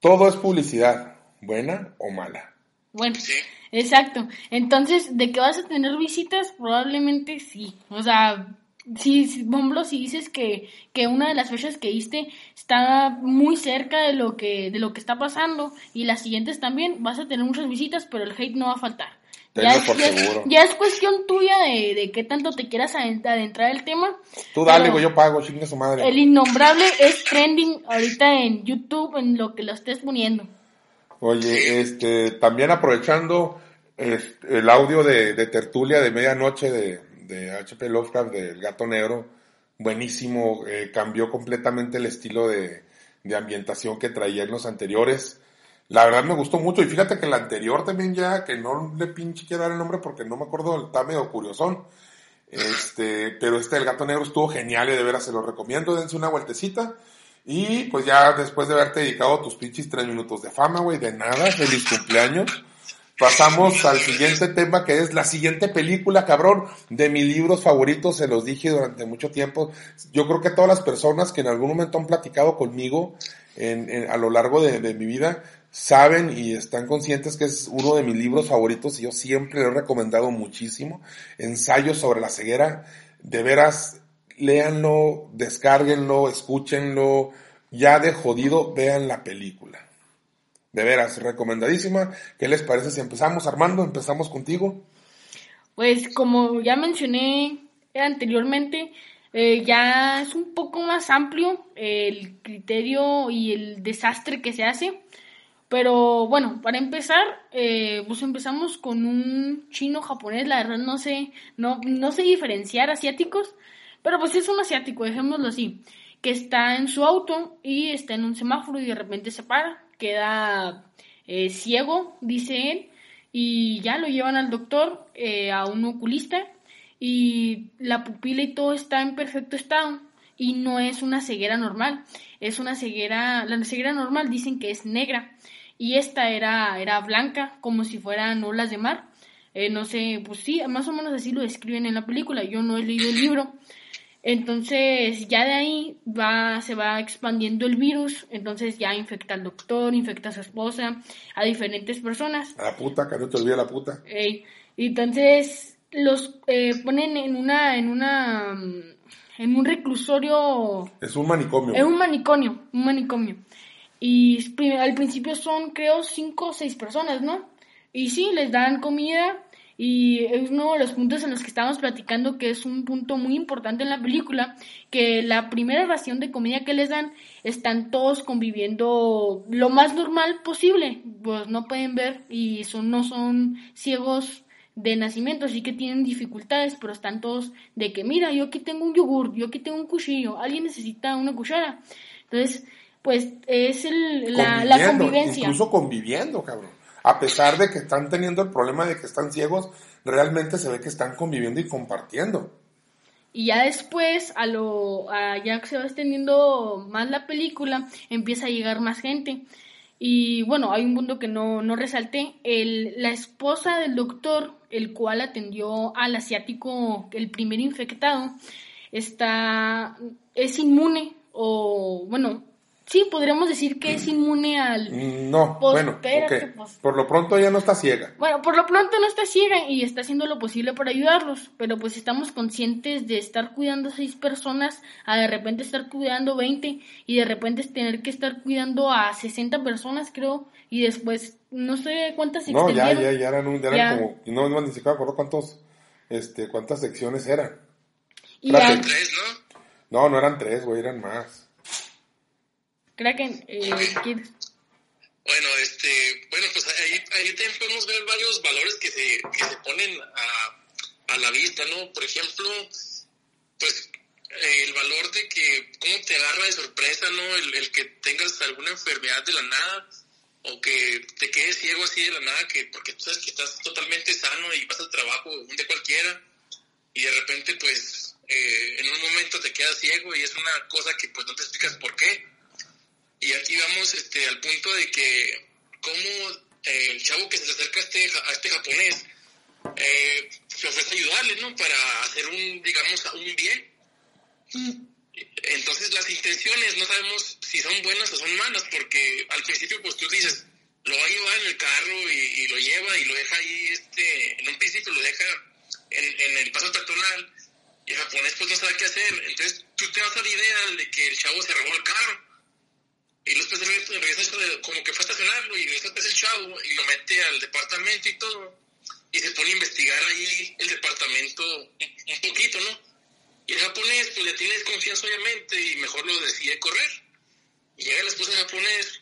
todo es publicidad, buena o mala. bueno, Sí. exacto. Entonces, de que vas a tener visitas, probablemente sí. O sea, por ejemplo, si dices que, que una de las fechas que diste está muy cerca de lo que, de lo que está pasando y las siguientes también, vas a tener muchas visitas, pero el hate no va a faltar. Tenlo es, por ya, es- seguro. ya es cuestión tuya de, de qué tanto te quieras adent- adentrar el tema. Tú dale, güey, yo pago, chingue su madre. El innombrable es trending ahorita en YouTube, en lo que lo estés poniendo. Oye, este, también aprovechando este, el audio de, de tertulia de medianoche de, de HP Lovecraft del Gato Negro, buenísimo, eh, cambió completamente el estilo de, de ambientación que traía en los anteriores. La verdad me gustó mucho y fíjate que el anterior también ya, que no le pinche quiero dar el nombre porque no me acuerdo, está medio curiosón. Este, pero este del Gato Negro estuvo genial y de veras se lo recomiendo, dense una vueltecita. Y pues ya después de haberte dedicado tus pinches tres minutos de fama, güey, de nada, feliz cumpleaños. Pasamos al siguiente tema que es la siguiente película, cabrón, de mis libros favoritos, se los dije durante mucho tiempo. Yo creo que todas las personas que en algún momento han platicado conmigo en, en- a lo largo de, de mi vida saben y están conscientes que es uno de mis libros favoritos y yo siempre lo he recomendado muchísimo. Ensayos sobre la ceguera, de veras, léanlo, descárguenlo, escúchenlo, ya de jodido, vean la película. De veras, recomendadísima. ¿Qué les parece si empezamos, Armando? Empezamos contigo. Pues como ya mencioné anteriormente, eh, ya es un poco más amplio el criterio y el desastre que se hace. Pero bueno, para empezar, eh, pues empezamos con un chino japonés, la verdad no sé, no, no sé diferenciar asiáticos, pero pues es un asiático, dejémoslo así, que está en su auto y está en un semáforo y de repente se para, queda eh, ciego, dice él, y ya lo llevan al doctor, eh, a un oculista, y la pupila y todo está en perfecto estado y no es una ceguera normal, es una ceguera, la ceguera normal dicen que es negra y esta era, era blanca, como si fueran olas de mar. Eh, no sé, pues sí, más o menos así lo describen en la película. Yo no he leído el libro. Entonces, ya de ahí va, se va expandiendo el virus. Entonces, ya infecta al doctor, infecta a su esposa, a diferentes personas. A la puta, que no te olvide la puta. y entonces, los eh, ponen en una, en una, en un reclusorio. Es un manicomio. Es un manicomio, un manicomio. Y al principio son, creo, cinco o seis personas, ¿no? Y sí, les dan comida y es uno de los puntos en los que estamos platicando que es un punto muy importante en la película, que la primera ración de comida que les dan están todos conviviendo lo más normal posible, pues no pueden ver y son no son ciegos de nacimiento, así que tienen dificultades, pero están todos de que mira, yo aquí tengo un yogur, yo aquí tengo un cuchillo, alguien necesita una cuchara. Entonces, pues es el, la, la, convivencia. Incluso conviviendo, cabrón. A pesar de que están teniendo el problema de que están ciegos, realmente se ve que están conviviendo y compartiendo. Y ya después, a lo, ya que se va extendiendo más la película, empieza a llegar más gente. Y bueno, hay un punto que no, no resalté. El, la esposa del doctor, el cual atendió al asiático, el primer infectado, está, es inmune o, bueno, Sí, podríamos decir que es inmune al... Mm, no, bueno, pues. por lo pronto ya no está ciega. Bueno, por lo pronto no está ciega y está haciendo lo posible para ayudarlos, pero pues estamos conscientes de estar cuidando a seis personas, a de repente estar cuidando 20 y de repente tener que estar cuidando a 60 personas, creo, y después no sé cuántas No, ya, ya, ya eran, un, eran como, no, no, ni siquiera acuerdo cuántos, este, cuántas secciones eran. Y eran tres, ¿no? No, no eran tres, güey, eran más. Kraken, eh, Bueno, este, bueno, pues ahí, ahí podemos ver varios valores que se, que se ponen a, a la vista, ¿no? Por ejemplo, pues el valor de que cómo te agarra de sorpresa, ¿no? El, el, que tengas alguna enfermedad de la nada o que te quedes ciego así de la nada, que porque tú sabes que estás totalmente sano y vas al trabajo un de cualquiera y de repente pues eh, en un momento te quedas ciego y es una cosa que pues no te explicas por qué y aquí vamos este, al punto de que cómo eh, el chavo que se acerca a este, a este japonés eh, se ofrece ayudarle, ¿no? Para hacer un, digamos, un bien. Entonces las intenciones no sabemos si son buenas o son malas, porque al principio pues tú dices, lo va a llevar en el carro y, lo lleva y lo deja ahí, este, en un principio lo deja en, en el paso peatonal y el japonés pues no sabe qué hacer. Entonces tú te vas a la idea de que el chavo se robó el carro y después regresa como que fue a estacionarlo y después el chavo y lo mete al departamento y todo. Y se pone a investigar ahí el departamento un, poquito, ¿no? Y el japonés pues le tiene desconfianza obviamente y mejor lo decide correr. Y llega la esposa del japonés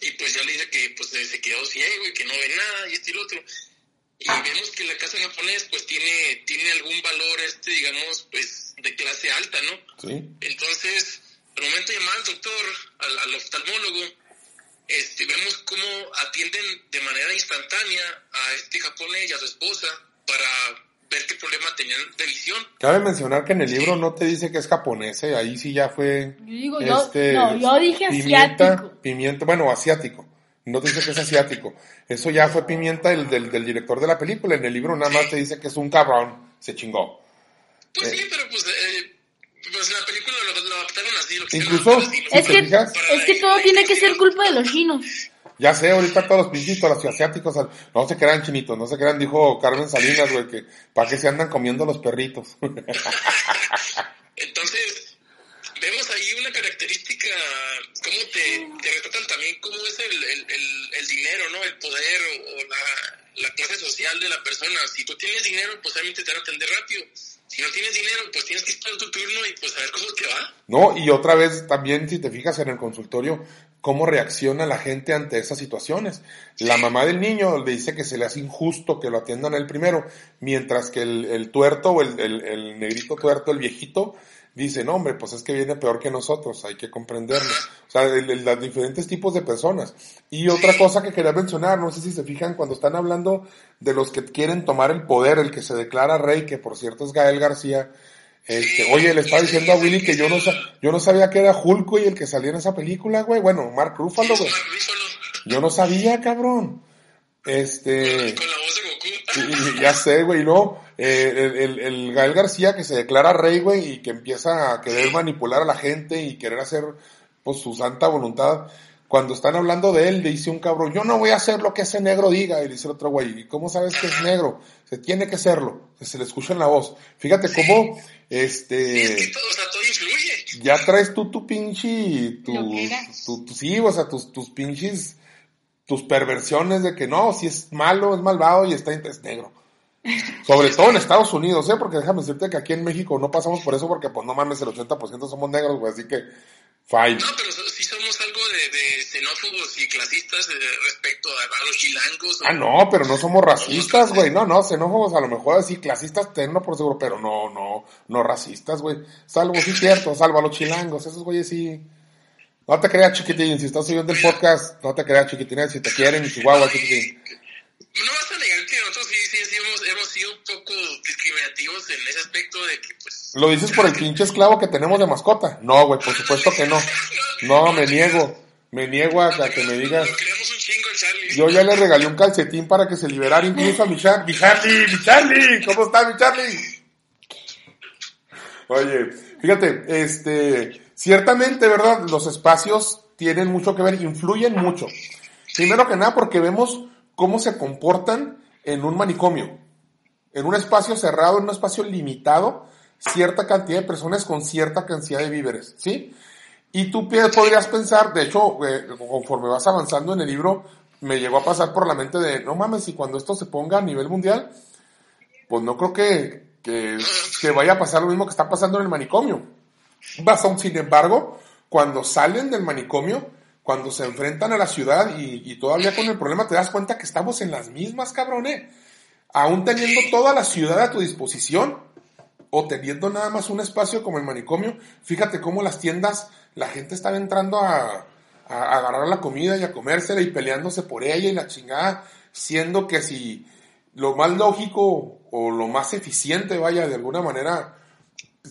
y pues ya le dice que pues se quedó ciego y que no ve nada y este y lo otro. Y vemos que la casa japonés pues tiene, tiene algún valor este, digamos, pues de clase alta, ¿no? Sí. Entonces al momento de llamar al doctor, al, oftalmólogo, este, vemos cómo atienden de manera instantánea a este japonés y a su esposa para ver qué problema tenían de visión. Cabe mencionar que en el libro no te dice que es japonés, ¿eh? ahí sí ya fue... Yo digo, este, no, yo dije asiático. Pimienta, bueno, asiático. No te dice que es asiático. Eso ya fue pimienta del, del, del, director de la película. En el libro nada más te dice que es un cabrón. Se chingó. Pues sí, pero pues eh, pues la película lo, adaptaron así. Lo que Incluso, es, que, es que todo tiene que ser culpa de los chinos. Ya sé, ahorita todos los pinchitos, los asiáticos, no se crean chinitos, no se crean, dijo Carmen Salinas, güey, que para qué se andan comiendo los perritos. Entonces, vemos ahí una característica, cómo te, te retratan también cómo es el, el, el, dinero, ¿no? El poder o, la, la, clase social de la persona. Si tú tienes dinero, pues obviamente te van a atender rápido. Si no tienes dinero, pues tienes que esperar tu turno y pues a ver cómo te va. No, y otra vez también, si te fijas en el consultorio, cómo reacciona la gente ante esas situaciones. La mamá del niño le dice que se le hace injusto que lo atiendan el primero, mientras que el, el tuerto o el, el, el negrito tuerto, el viejito, dice, no hombre, pues es que viene peor que nosotros, hay que comprenderlo. O sea, los diferentes tipos de personas. Y otra cosa que quería mencionar, no sé si se fijan, cuando están hablando de los que quieren tomar el poder, el que se declara rey, que por cierto es Gael García, este, oye, le estaba diciendo a Willy que yo no, yo no sabía que era Hulk, y el que salía en esa película, güey. Bueno, Mark Ruffalo, güey. Yo no sabía, cabrón. Este. Con la voz de Goku. ya sé, güey, no. Eh, el, el, Gael García que se declara rey, güey, y que empieza a querer manipular a la gente y querer hacer, pues, su santa voluntad. Cuando están hablando de él, le dice un cabrón, yo no voy a hacer lo que ese negro diga. Y dice el otro güey, ¿y cómo sabes que es negro? Se tiene que serlo. Se le escucha en la voz. Fíjate cómo, este... Sí, es que todo, o sea, todo influye. Ya traes tú tu pinche, tu, tu, tu, sí, o sea, tus, tus pinches, tus perversiones de que no, si es malo, es malvado y está, es negro. Sobre todo en Estados Unidos, ¿eh? Porque déjame decirte que aquí en México no pasamos por eso porque, pues, no mames, el 80% somos negros, güey, así que, fine. No, pero sí somos algo de, de xenófobos y clasistas eh, respecto a, a, los chilangos. Ah, no, pero no somos racistas, güey, no, no, xenófobos a lo mejor así, clasistas, tenlo por seguro, pero no, no, no racistas, güey. Salvo, sí, cierto, salvo a los chilangos, esos güeyes sí. No te creas, chiquitín, si estás subiendo el podcast, no te creas, chiquitín, si te quieren, Chihuahua, chiquitín. No vas a negar que nosotros sí, sí, sí hemos, sido un poco discriminativos en ese aspecto de que, pues... ¿Lo dices por el pinche esclavo que tenemos de mascota? No, güey, por supuesto que no. No, me niego. Me niego a, que me digas... Yo ya le regalé un calcetín para que se liberara incluso a mi Charlie. ¡Mi Charlie! ¡Mi Charlie! ¿Cómo está mi Charlie? Oye, fíjate, este... Ciertamente, ¿verdad? Los espacios tienen mucho que ver, influyen mucho. Primero que nada porque vemos cómo se comportan en un manicomio, en un espacio cerrado, en un espacio limitado, cierta cantidad de personas con cierta cantidad de víveres, ¿sí? Y tú podrías pensar, de hecho, eh, conforme vas avanzando en el libro, me llegó a pasar por la mente de, no mames, y cuando esto se ponga a nivel mundial, pues no creo que, que, que vaya a pasar lo mismo que está pasando en el manicomio. Vas sin embargo, cuando salen del manicomio, cuando se enfrentan a la ciudad y, y, todavía con el problema te das cuenta que estamos en las mismas, cabrones. Aún teniendo toda la ciudad a tu disposición o teniendo nada más un espacio como el manicomio, fíjate cómo las tiendas, la gente está entrando a, a, agarrar la comida y a comérsela y peleándose por ella y la chingada, siendo que si lo más lógico o lo más eficiente, vaya, de alguna manera,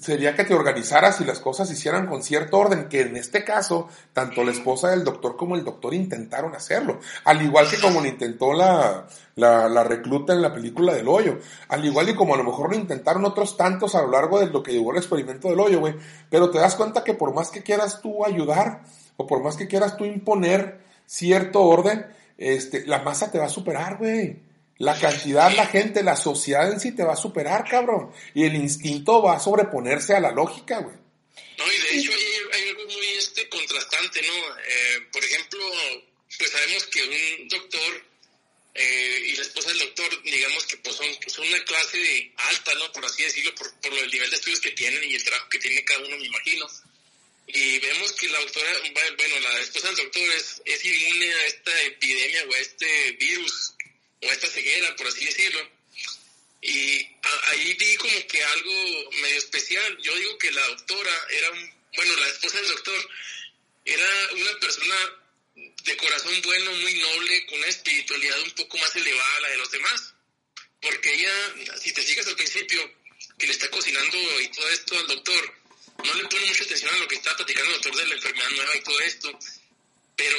sería que te organizaras y las cosas hicieran con cierto orden, que en este caso, tanto la esposa del doctor como el doctor intentaron hacerlo. Al igual que como lo intentó la, la, la, recluta en la película del hoyo. Al igual y como a lo mejor lo intentaron otros tantos a lo largo de lo que llevó el experimento del hoyo, güey. Pero te das cuenta que por más que quieras tú ayudar, o por más que quieras tú imponer cierto orden, este, la masa te va a superar, güey. La cantidad, la gente, la sociedad en sí te va a superar, cabrón. Y el instinto va a sobreponerse a la lógica, güey. No, y de hecho hay, algo muy este, contrastante, ¿no? Eh, por ejemplo, pues sabemos que un doctor eh, y la esposa del doctor, digamos que pues son, son una clase alta, ¿no? Por así decirlo, por, por el nivel de estudios que tienen y el trabajo que tiene cada uno, me imagino. Y vemos que la doctora, bueno, la esposa del doctor es, es inmune a esta epidemia o a este virus o esta ceguera, por así decirlo. Y a, ahí vi como que algo medio especial. Yo digo que la doctora era, bueno, la esposa del doctor era una persona de corazón bueno, muy noble, con una espiritualidad un poco más elevada a la de los demás. Porque ella, si te fijas al principio, que le está cocinando y todo esto al doctor, no le pone mucha atención a lo que está platicando el doctor de la enfermedad nueva y todo esto pero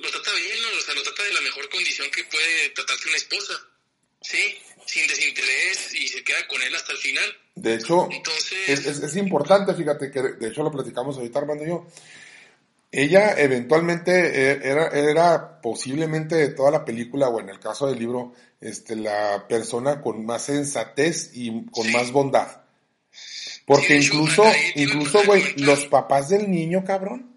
lo trata bien, o sea, lo trata de la mejor condición que puede tratarse una esposa, ¿sí? Sin desinterés y se queda con él hasta el final. De hecho, Entonces, es, es, es, importante, fíjate que de hecho lo platicamos ahorita Armando y yo. Ella eventualmente e, era, era posiblemente de toda la película, o en el caso del libro, este, la persona con más sensatez y con sí. más bondad. Porque Sí, incluso, incluso, güey, los papás del niño, cabrón,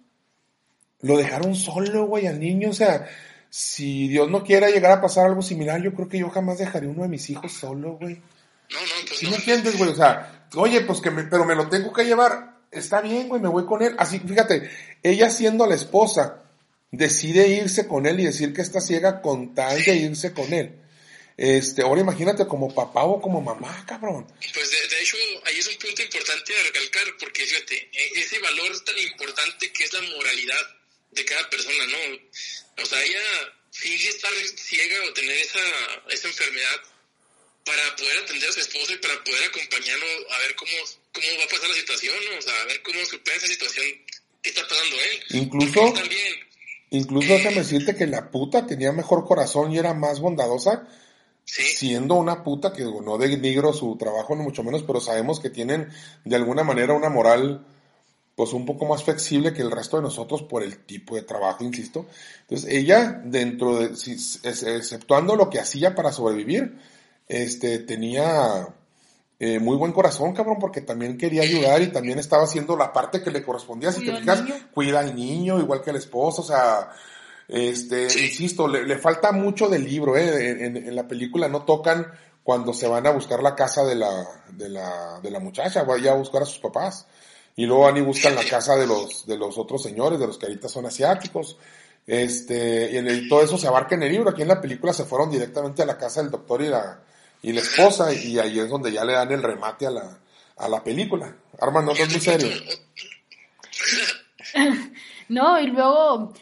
lo dejaron solo, güey, al niño. O sea, si Dios no quiera llegar a pasar algo similar, yo creo que yo jamás dejaría uno de mis hijos solo, güey. No, no, pues ¿Sí no. me entiendes, güey? O sea, oye, pues que me, pero me lo tengo que llevar. Está bien, güey, me voy con él. Así, fíjate, ella siendo la esposa, decide irse con él y decir que está ciega con tal de irse con él. Este, ahora imagínate como papá o como mamá, cabrón. Pues de, de hecho, ahí es un punto importante a recalcar, porque fíjate, e- ese valor tan importante que es la moralidad de cada persona, ¿no? O sea, ella finge estar ciega o tener esa, esa enfermedad para poder atender a su esposo y para poder acompañarlo a ver cómo, cómo va a pasar la situación, ¿no? O sea, a ver cómo supera esa situación que está pasando él. Incluso- también, Incluso déjame decirte que la puta tenía mejor corazón y era más bondadosa, sí, siendo una puta que no denigro su trabajo, ni mucho menos, pero sabemos que tienen de alguna manera una moral pues un poco más flexible que el resto de nosotros por el tipo de trabajo, insisto. Entonces ella, dentro de, si- es- exceptuando lo que hacía para sobrevivir, este, tenía eh, muy buen corazón, cabrón, porque también quería ayudar y también estaba haciendo la parte que le correspondía, si te fijas, niño. cuida al niño, igual que el esposo, o sea, este, Sí. insisto, le, le falta mucho del libro, eh, en, en- en la película no tocan cuando se van a buscar la casa de la, de la, de la muchacha, vaya a buscar a sus papás. Y luego van y buscan la casa de los, de los otros señores, de los que ahorita son asiáticos. Este, y, todo eso se abarca en el libro. Aquí en la película se fueron directamente a la casa del doctor y la, y la esposa, y ahí es donde ya le dan el remate a la, a la película. Armando, no es muy serio. No, y luego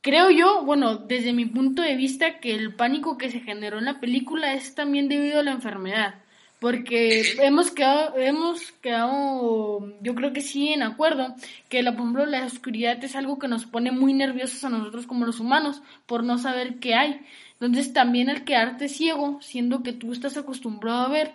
creo yo, bueno, desde mi punto de vista, que el pánico que se generó en la película es también debido a la enfermedad. Porque hemos quedado, hemos quedado, yo creo que sí, en acuerdo, que la, por ejemplo, la oscuridad es algo que nos pone muy nerviosos a nosotros como los humanos, por no saber qué hay. Entonces también al quedarte ciego, siendo que tú estás acostumbrado a ver,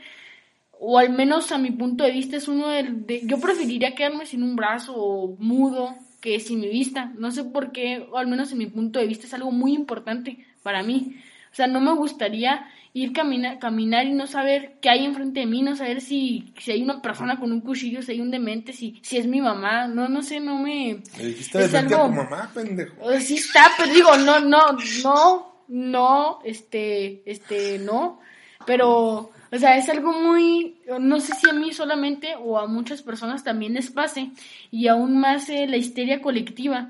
o al menos a mi punto de vista es uno del de, yo preferiría quedarme sin un brazo o mudo que sin mi vista no sé por qué o al menos en mi punto de vista es algo muy importante para mí o sea no me gustaría ir camina, caminar y no saber qué hay enfrente de mí no saber si, si hay una persona con un cuchillo si hay un demente si si es mi mamá no no sé no me Le dijiste es verte a algo- tu mamá, pendejo. eh, Sí está, pero digo, no, no, no, no, este, este, no. Pero, o sea, es algo muy, no sé si a mí solamente o a muchas personas también les pase. Y aún más eh, la histeria colectiva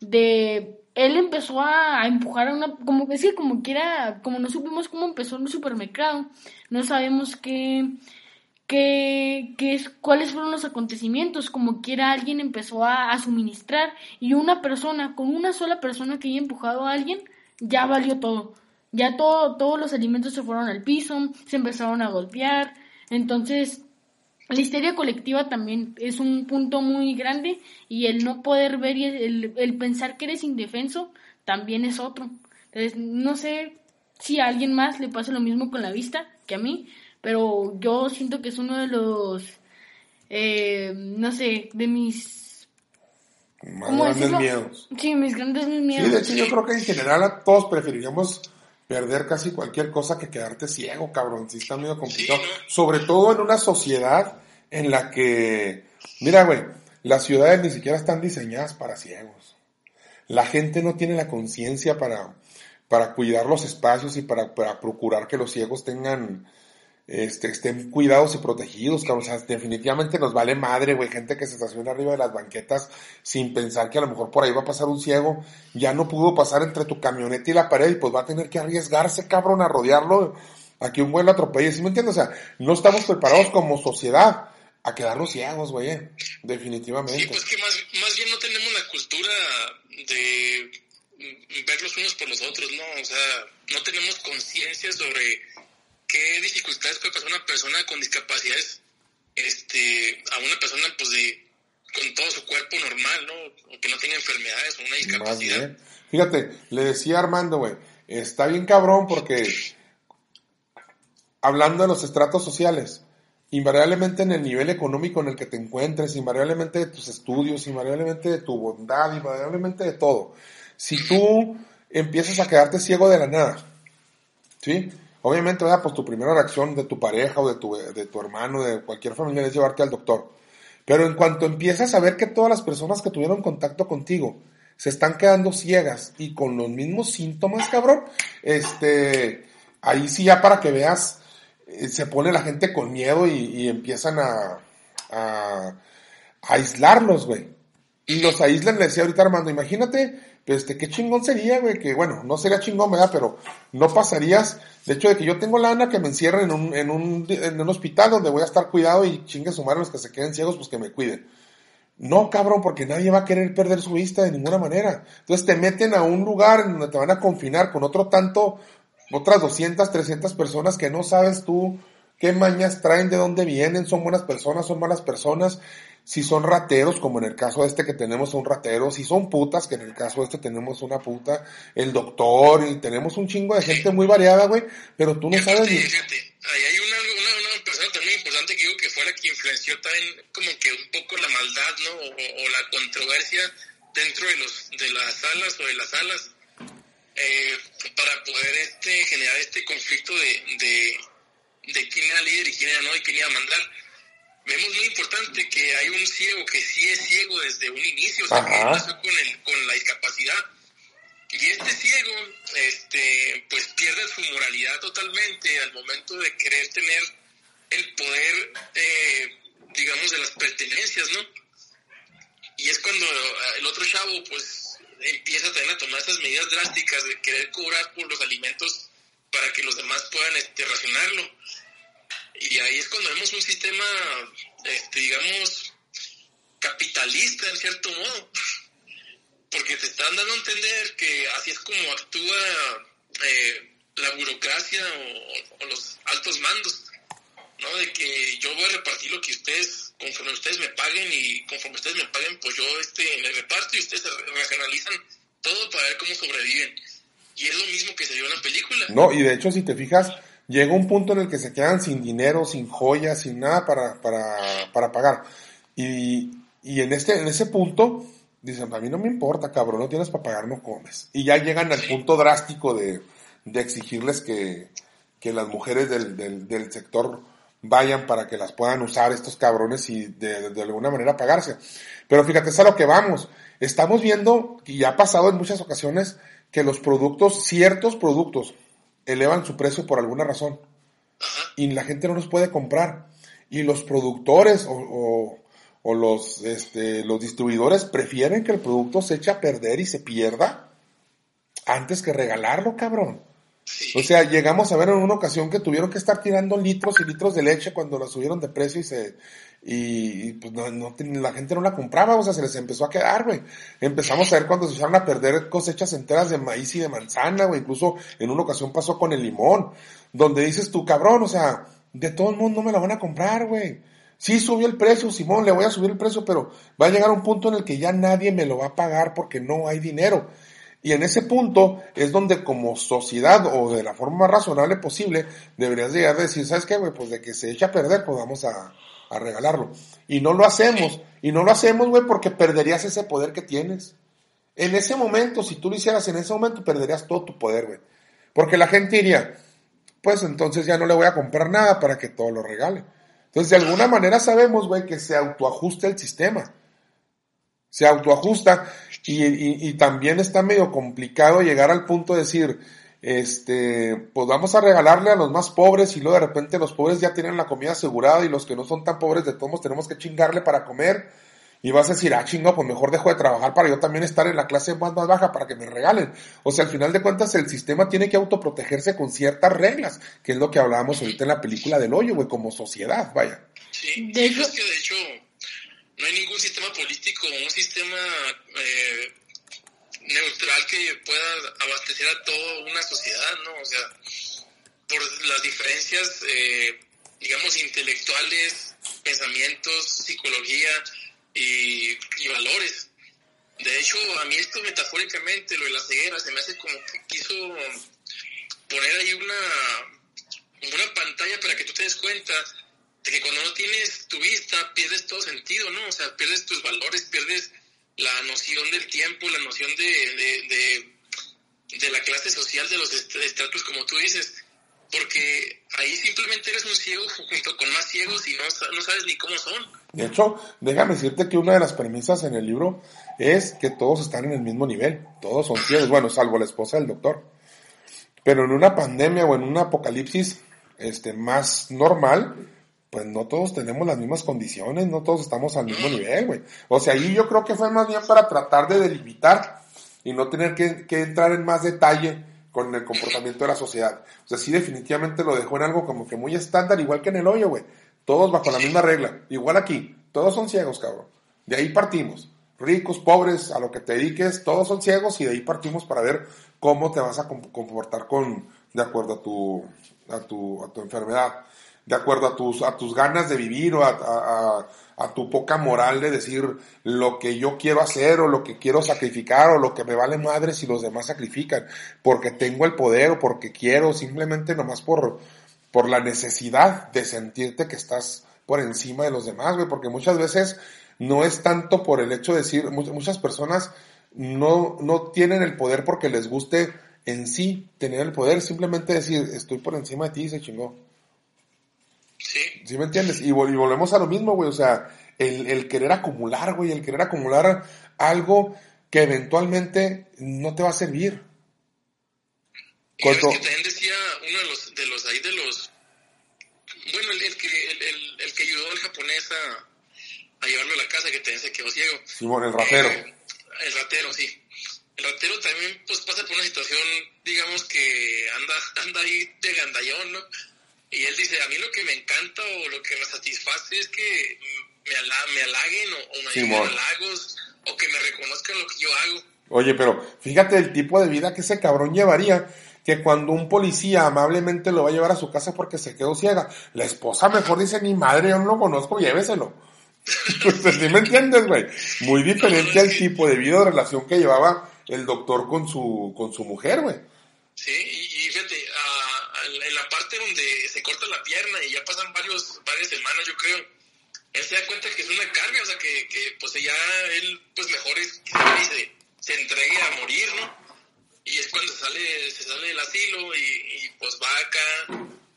de... Él empezó a, empujar a una, como que sí, como quiera, como no supimos cómo empezó el supermercado, no sabemos qué, que, que es, cuáles fueron los acontecimientos, como quiera alguien empezó a, a suministrar y una persona, con una sola persona que haya empujado a alguien, ya valió todo. Ya todo, todos los alimentos se fueron al piso, se empezaron a golpear. Entonces, la histeria colectiva también es un punto muy grande y el no poder ver y el, el pensar que eres indefenso también es otro. Entonces, no sé si a alguien más le pasa lo mismo con la vista que a mí, pero yo siento que es uno de los, eh, no sé, de mis... Más ¿Cómo grandes decirlo? miedos. Sí, mis grandes miedos. Sí, de hecho yo creo que en general a todos preferiríamos perder casi cualquier cosa que quedarte ciego, cabrón. Sí está medio complicado. Sí, Sobre todo en una sociedad en la que, mira, güey, las ciudades ni siquiera están diseñadas para ciegos. La gente no tiene la conciencia para, para cuidar los espacios y para, para procurar que los ciegos tengan, este, estén cuidados y protegidos, cabrón. O sea, definitivamente nos vale madre, güey, gente que se estaciona arriba de las banquetas sin pensar que a lo mejor por ahí va a pasar un ciego, ya no pudo pasar entre tu camioneta y la pared y pues va a tener que arriesgarse, cabrón, a rodearlo, a que un güey lo atropelle, ¿sí me entiendes? O sea, no estamos preparados como sociedad a quedarnos ciegos, güey, eh, Sí, definitivamente. pues que más, más bien no tenemos la cultura de ver los unos por los otros, ¿no? O sea, no tenemos conciencia sobre qué dificultades puede pasar una persona con discapacidades este, a una persona pues de con todo su cuerpo normal, ¿no? O que no tenga enfermedades o una Más discapacidad. bien. Fíjate, le decía Armando, güey, está bien cabrón porque hablando de los estratos sociales, invariablemente en el nivel económico en el que te encuentres, invariablemente de tus estudios, invariablemente de tu bondad, invariablemente de todo. Si tú empiezas a quedarte ciego de la nada, ¿sí? obviamente, ¿verdad? pues tu primera reacción de tu pareja o de tu, de tu hermano, de cualquier familia es llevarte al doctor. Pero en cuanto empiezas a ver que todas las personas que tuvieron contacto contigo se están quedando ciegas y con los mismos síntomas, cabrón, este, ahí sí ya para que veas, se pone la gente con miedo y, empiezan a, a, aislarlos, güey. Y los aíslan, le decía ahorita Armando, imagínate, este, qué chingón sería, güey, que bueno, no sería chingón, ¿verdad? Pero no pasarías, de hecho, de que yo tengo lana que me encierren en un, en un, en un hospital donde voy a estar cuidado y chingue su madre los que se queden ciegos, pues que me cuiden. No, cabrón, porque nadie va a querer perder su vista de ninguna manera. Entonces te meten a un lugar en donde te van a confinar con otro tanto, otras 200, 300 personas que no sabes tú qué mañas traen, de dónde vienen, son buenas personas, son malas personas, si son rateros, como en el caso de este que tenemos un ratero, si son putas, que en el caso de este tenemos una puta, el doctor, y tenemos un chingo de gente muy variada, güey, pero tú no sabes ni... Ahí hay una, una, persona también importante que digo que fue la que influenció también como que un poco la maldad, ¿no? O, la controversia dentro de los de las salas o de las salas eh, para poder este generar este conflicto de, de, de quién era líder y quién era no y quién iba a mandar vemos muy importante que hay un ciego que sí es ciego desde un inicio, o sea, que nació con, el, con la discapacidad. Y este ciego, este, pues pierde su moralidad totalmente al momento de querer tener el poder, eh, digamos, de las pertenencias, ¿no? Y es cuando el otro chavo, pues, empieza también a tomar esas medidas drásticas de querer cobrar por los alimentos para que los demás puedan este, racionarlo y ahí es cuando vemos un sistema, este, digamos, capitalista en cierto modo. Porque te están dando a entender que así es como actúa eh, la burocracia o, los altos mandos. ¿No? De que yo voy a repartir lo que ustedes, conforme ustedes me paguen y conforme ustedes me paguen, pues yo este, me reparto y ustedes regionalizan todo para ver cómo sobreviven. Y es lo mismo que se dio en la película. No, y de hecho, si te fijas, llega un punto en el que se quedan sin dinero, sin joyas, sin nada para, para, para pagar. Y, y en, este, en ese punto, dicen, a mí no me importa, cabrón, no tienes para pagar, no comes. Y ya llegan al punto drástico de, de exigirles que, que las mujeres del, del, del, sector vayan para que las puedan usar estos cabrones y de, de, alguna manera pagarse. Pero fíjate, es a lo que vamos. Estamos viendo, y ya ha pasado en muchas ocasiones, que los productos, ciertos productos, elevan su precio por alguna razón. Y la gente no los puede comprar. Y los productores o, o, los, este, los distribuidores prefieren que el producto se eche a perder y se pierda antes que regalarlo, cabrón. O sea, llegamos a ver en una ocasión que tuvieron que estar tirando litros y litros de leche cuando la subieron de precio y se, y, pues no, no, la gente no la compraba, o sea, se les empezó a quedar, güey. Empezamos a ver cuando se echaron a perder cosechas enteras de maíz y de manzana, güey. Incluso en una ocasión pasó con el limón, donde dices tú, cabrón, o sea, de todo el mundo no me la van a comprar, güey. Sí subió el precio, Simón, le voy a subir el precio, pero va a llegar un punto en el que ya nadie me lo va a pagar porque no hay dinero. Y en ese punto es donde como sociedad o de la forma más razonable posible deberías llegar a decir, ¿sabes qué, güey? Pues de que se echa a perder, pues vamos a, regalarlo. Y no lo hacemos. Y no lo hacemos, güey, porque perderías ese poder que tienes. En ese momento, si tú lo hicieras en ese momento, perderías todo tu poder, güey. Porque la gente diría, pues entonces ya no le voy a comprar nada para que todo lo regale. Entonces, de alguna manera sabemos, güey, que se autoajusta el sistema. Se autoajusta y, y también está medio complicado llegar al punto de decir, este, pues vamos a regalarle a los más pobres y luego de repente los pobres ya tienen la comida asegurada y los que no son tan pobres de todos tenemos que chingarle para comer y vas a decir, ah, chingo, pues mejor dejo de trabajar para yo también estar en la clase más, más baja para que me regalen. O sea, al final de cuentas el sistema tiene que autoprotegerse con ciertas reglas, que es lo que hablábamos ahorita en la película del hoyo, güey, como sociedad, vaya. Sí, de hecho, es que de hecho no hay ningún sistema político, un sistema eh, neutral que pueda abastecer a toda una sociedad, ¿no? O sea, por las diferencias, eh, digamos, intelectuales, pensamientos, psicología y, valores. De hecho, a mí esto metafóricamente, lo de la ceguera, se me hace como que quiso poner ahí una, una pantalla para que tú te des cuenta de que cuando no tienes tu vista pierdes todo sentido, ¿no? O sea, pierdes tus valores, pierdes la noción del tiempo, la noción de, de, de, la clase social, de los estratos, como tú dices. porque ahí simplemente eres un ciego junto con más ciegos y no, no sabes ni cómo son. De hecho, déjame decirte que una de las premisas en el libro es que todos están en el mismo nivel, todos son ciegos, bueno, salvo la esposa del doctor. Pero en una pandemia o en un apocalipsis este, más normal, pues no todos tenemos las mismas condiciones, no todos estamos al mismo nivel, güey. O sea, ahí yo creo que fue más bien para tratar de delimitar y no tener que, entrar en más detalle con el comportamiento de la sociedad. O sea, sí definitivamente lo dejó en algo como que muy estándar, igual que en el hoyo, güey. Todos bajo la misma regla. Igual aquí. Todos son ciegos, cabrón. De ahí partimos. Ricos, pobres, a lo que te dediques, todos son ciegos y de ahí partimos para ver cómo te vas a comportar con, de acuerdo a tu, a tu, a tu enfermedad, de acuerdo a tus, a tus ganas de vivir o a, a, tu poca moral de decir lo que yo quiero hacer o lo que quiero sacrificar o lo que me vale madre si los demás sacrifican, porque tengo el poder o porque quiero, simplemente nomás por, por la necesidad de sentirte que estás por encima de los demás, güey, porque muchas veces no es tanto por el hecho de decir, muchas personas no, no tienen el poder porque les guste en sí tener el poder, simplemente decir, estoy por encima de ti se chingó. Sí. ¿Sí me entiendes? Y, volvemos a lo mismo, güey, o sea, el, el querer acumular, güey, el querer acumular algo que eventualmente no te va a servir. Y que también decía uno de los, de los ahí de los, bueno, el, el que, el, el, que ayudó al japonés a, a, llevarlo a la casa, que también se quedó ciego. Sí, bueno, el ratero. Eh, el ratero, sí. El ratero también pues pasa por una situación, digamos que anda, anda ahí de gandallón, ¿no? Y él dice, a mí lo que me encanta o lo que me satisface es que me, ala, me halaguen o, o me sí, halagos o que me reconozcan lo que yo hago. Oye, pero fíjate el tipo de vida que ese cabrón llevaría que cuando un policía amablemente lo va a llevar a su casa porque se quedó ciega, la esposa mejor dice, ni madre, yo no lo conozco, lléveselo. pues, ¿Sí me entiendes, güey? Muy diferente al tipo de vida o relación que llevaba el doctor con su, con su mujer, güey. Sí, y, y fíjate, uh, en la parte donde se corta la pierna y ya pasan varios, varias semanas, yo creo, él se da cuenta que es una carga, o sea, que, que pues ya él, pues mejor es que se, se entregue a morir, ¿no? Y es cuando sale, se sale del asilo y, y pues va acá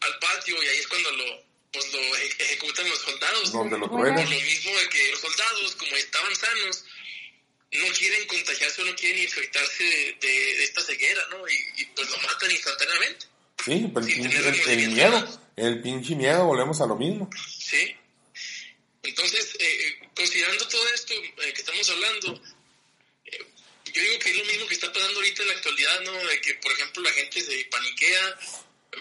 al patio y ahí es cuando lo, pues lo ejecutan los soldados. Donde lo Por lo mismo de que los soldados, como estaban sanos, no quieren contagiarse o no quieren infectarse de, de, de esta ceguera, ¿no? Y, y, pues lo matan instantáneamente. Sí, pero el, el, el miedo, el pinche miedo, volvemos a lo mismo. Sí. Entonces, eh, considerando todo esto eh, que estamos hablando, eh, yo digo que es lo mismo que está pasando ahorita en la actualidad, ¿no? De que, por ejemplo, la gente se paniquea,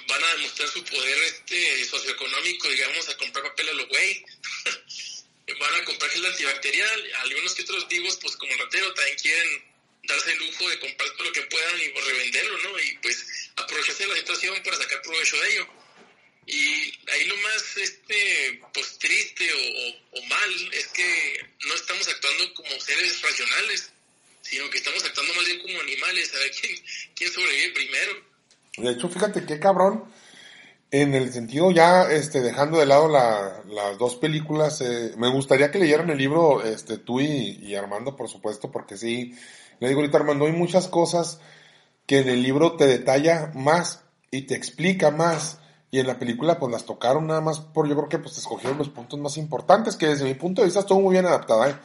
van a demostrar su poder este socioeconómico, digamos, a comprar papel a lo güey. van a comprar gel antibacterial, algunos que otros vivos, pues como el ratero, también quieren darse el lujo de comprar todo lo que puedan y revenderlo, ¿no? Y pues aprovecharse de la situación para sacar provecho de ello. Y ahí lo más este pues triste o, o, mal es que no estamos actuando como seres racionales, sino que estamos actuando más bien como animales, a ver quién, quién sobrevive primero. De hecho, fíjate qué cabrón, en el sentido ya este dejando de lado la, las dos películas eh, me gustaría que leyeran el libro este tú y, y, Armando por supuesto porque sí le digo ahorita Armando hay muchas cosas que en el libro te detalla más y te explica más y en la película pues las tocaron nada más por yo creo que pues escogieron los puntos más importantes que desde mi punto de vista estuvo muy bien adaptada ¿eh?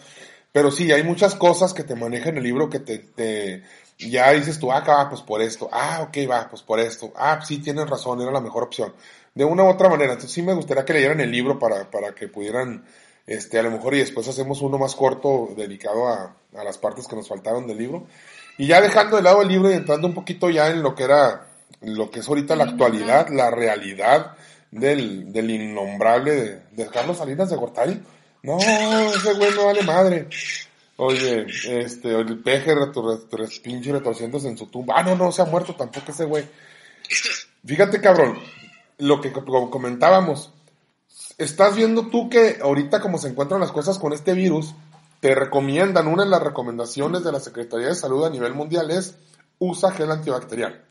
pero sí hay muchas cosas que te maneja en el libro que te, te ya dices tú, ah, va, pues por esto, ah, ok, va, pues por esto, ah, sí, tienes razón, era la mejor opción. De una u otra manera, entonces sí me gustaría que leyeran el libro para, para que pudieran, este, a lo mejor y después hacemos uno más corto dedicado a, a las partes que nos faltaron del libro. Y ya dejando de lado el libro y entrando un poquito ya en lo que era, lo que es ahorita la actualidad, la realidad del, del innombrable de, de Carlos Salinas de Gortari. No, ese güey no vale madre. Oye, este, el peje retor, pinche retorciéndose en su tumba. Ah, no, no, se ha muerto tampoco ese güey. Fíjate, cabrón, lo que comentábamos. Estás viendo tú que ahorita como se encuentran las cosas con este virus, te recomiendan, una de las recomendaciones de la Secretaría de Salud a nivel mundial es usa gel antibacterial.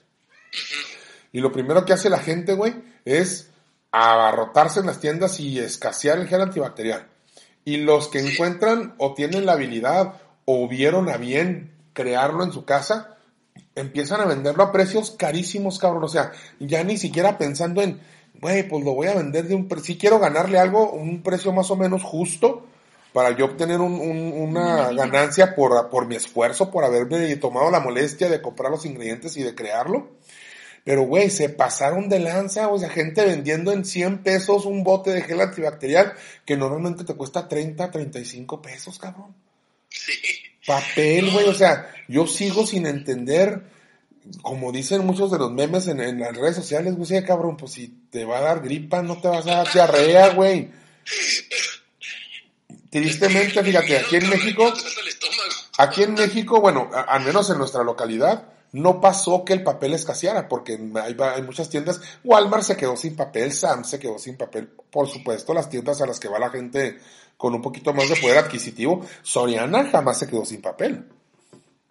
Y lo primero que hace la gente, güey, es abarrotarse en las tiendas y escasear el gel antibacterial. Y los que encuentran o tienen la habilidad o vieron a bien crearlo en su casa, empiezan a venderlo a precios carísimos, cabrón. O sea, ya ni siquiera pensando en, güey, pues lo voy a vender de un precio. Si quiero ganarle algo, un precio más o menos justo para yo obtener un, un, una ganancia por, por mi esfuerzo, por haberme tomado la molestia de comprar los ingredientes y de crearlo. Pero, güey, se pasaron de lanza, o sea, gente vendiendo en 100 pesos un bote de gel antibacterial que normalmente te cuesta 30, 35 pesos, cabrón. Sí. Papel, güey, o sea, yo sigo sin entender, como dicen muchos de los memes en, en las redes sociales, güey, sí, cabrón, pues si te va a dar gripa, no te vas a dar diarrea, güey. Tristemente, fíjate, aquí en México, aquí en México, bueno, a- al menos en nuestra localidad, no pasó que el papel escaseara, porque hay, muchas tiendas, Walmart se quedó sin papel, Sam se quedó sin papel, por supuesto, las tiendas a las que va la gente con un poquito más de poder adquisitivo, Soriana jamás se quedó sin papel,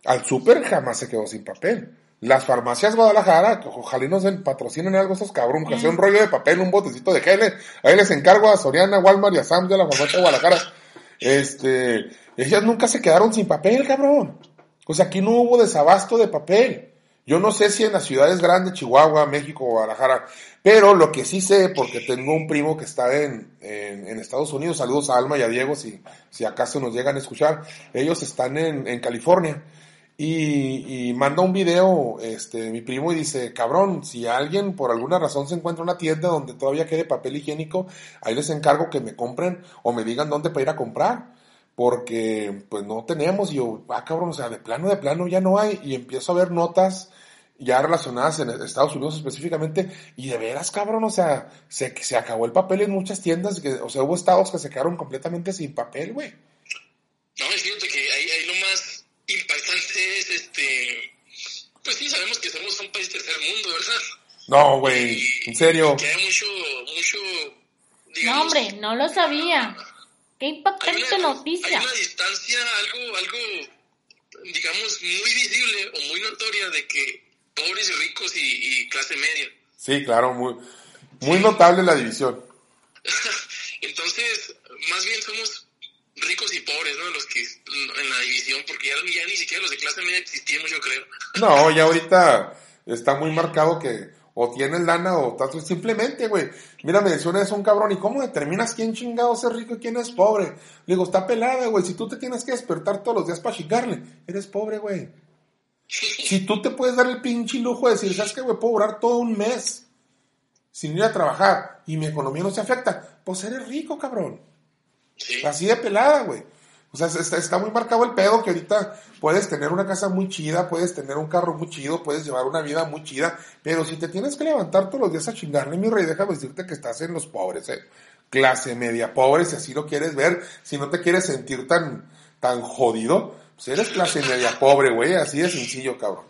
al super jamás se quedó sin papel. Las farmacias Guadalajara, ojalá y nos patrocinen algo esos cabrón, que sea un rollo de papel, un botecito de gel, ahí les encargo a Soriana, Walmart y a Sam de la farmacia de Guadalajara. Este, ellas nunca se quedaron sin papel, cabrón. Sea, aquí no hubo desabasto de papel. Yo no sé si en las ciudades grandes, Chihuahua, México, Guadalajara, pero lo que sí sé, porque tengo un primo que está en, en, en Estados Unidos, saludos a Alma y a Diego si, si acaso nos llegan a escuchar, ellos están en, en California. Y, y manda un video, este, mi primo, y dice, cabrón, si alguien por alguna razón se encuentra una tienda donde todavía quede papel higiénico, ahí les encargo que me compren o me digan dónde para ir a comprar. Porque, pues no tenemos, y yo, ah, cabrón, o sea, de plano, de plano ya no hay, y empiezo a ver notas ya relacionadas en Estados Unidos específicamente, y de veras, cabrón, o sea, se, se acabó el papel en muchas tiendas, que, o sea, hubo estados que se quedaron completamente sin papel, güey. No, y fíjate que ahí, ahí lo más impactante es este. Pues sí, sabemos que somos un país tercer mundo, ¿verdad? No, güey, en serio. Que hay mucho, mucho. No, Digamos, hombre, no lo sabía. Qué hay impactante una, noticia. hay una distancia algo, algo, digamos, muy visible o muy notoria de que pobres y ricos y, y clase media. Sí, claro, muy, muy notable la división. Entonces, más bien somos ricos y pobres, ¿no? Los que en la división, porque ya, ya ni siquiera los de clase media existíamos, yo creo. No, ya ahorita está muy marcado que o tienes lana o estás simplemente, güey. Mira, me decía una vez un cabrón, ¿y cómo determinas quién chingado es rico y quién es pobre? Le digo, está pelada, güey. Si tú te tienes que despertar todos los días para chingarle, eres pobre, güey. Si tú te puedes dar el pinche lujo de decir, ¿sabes qué, güey? Puedo durar todo un mes sin ir a trabajar y mi economía no se afecta, pues eres rico, cabrón. Sí. Así de pelada, güey. O sea, está, muy marcado el pedo que ahorita puedes tener una casa muy chida, puedes tener un carro muy chido, puedes llevar una vida muy chida, pero si te tienes que levantar todos los días a chingarle, mi rey, déjame decirte que estás en los pobres, eh. Clase media pobre, si así lo quieres ver, si no te quieres sentir tan, tan jodido, pues eres clase media pobre, güey, así de sencillo, cabrón.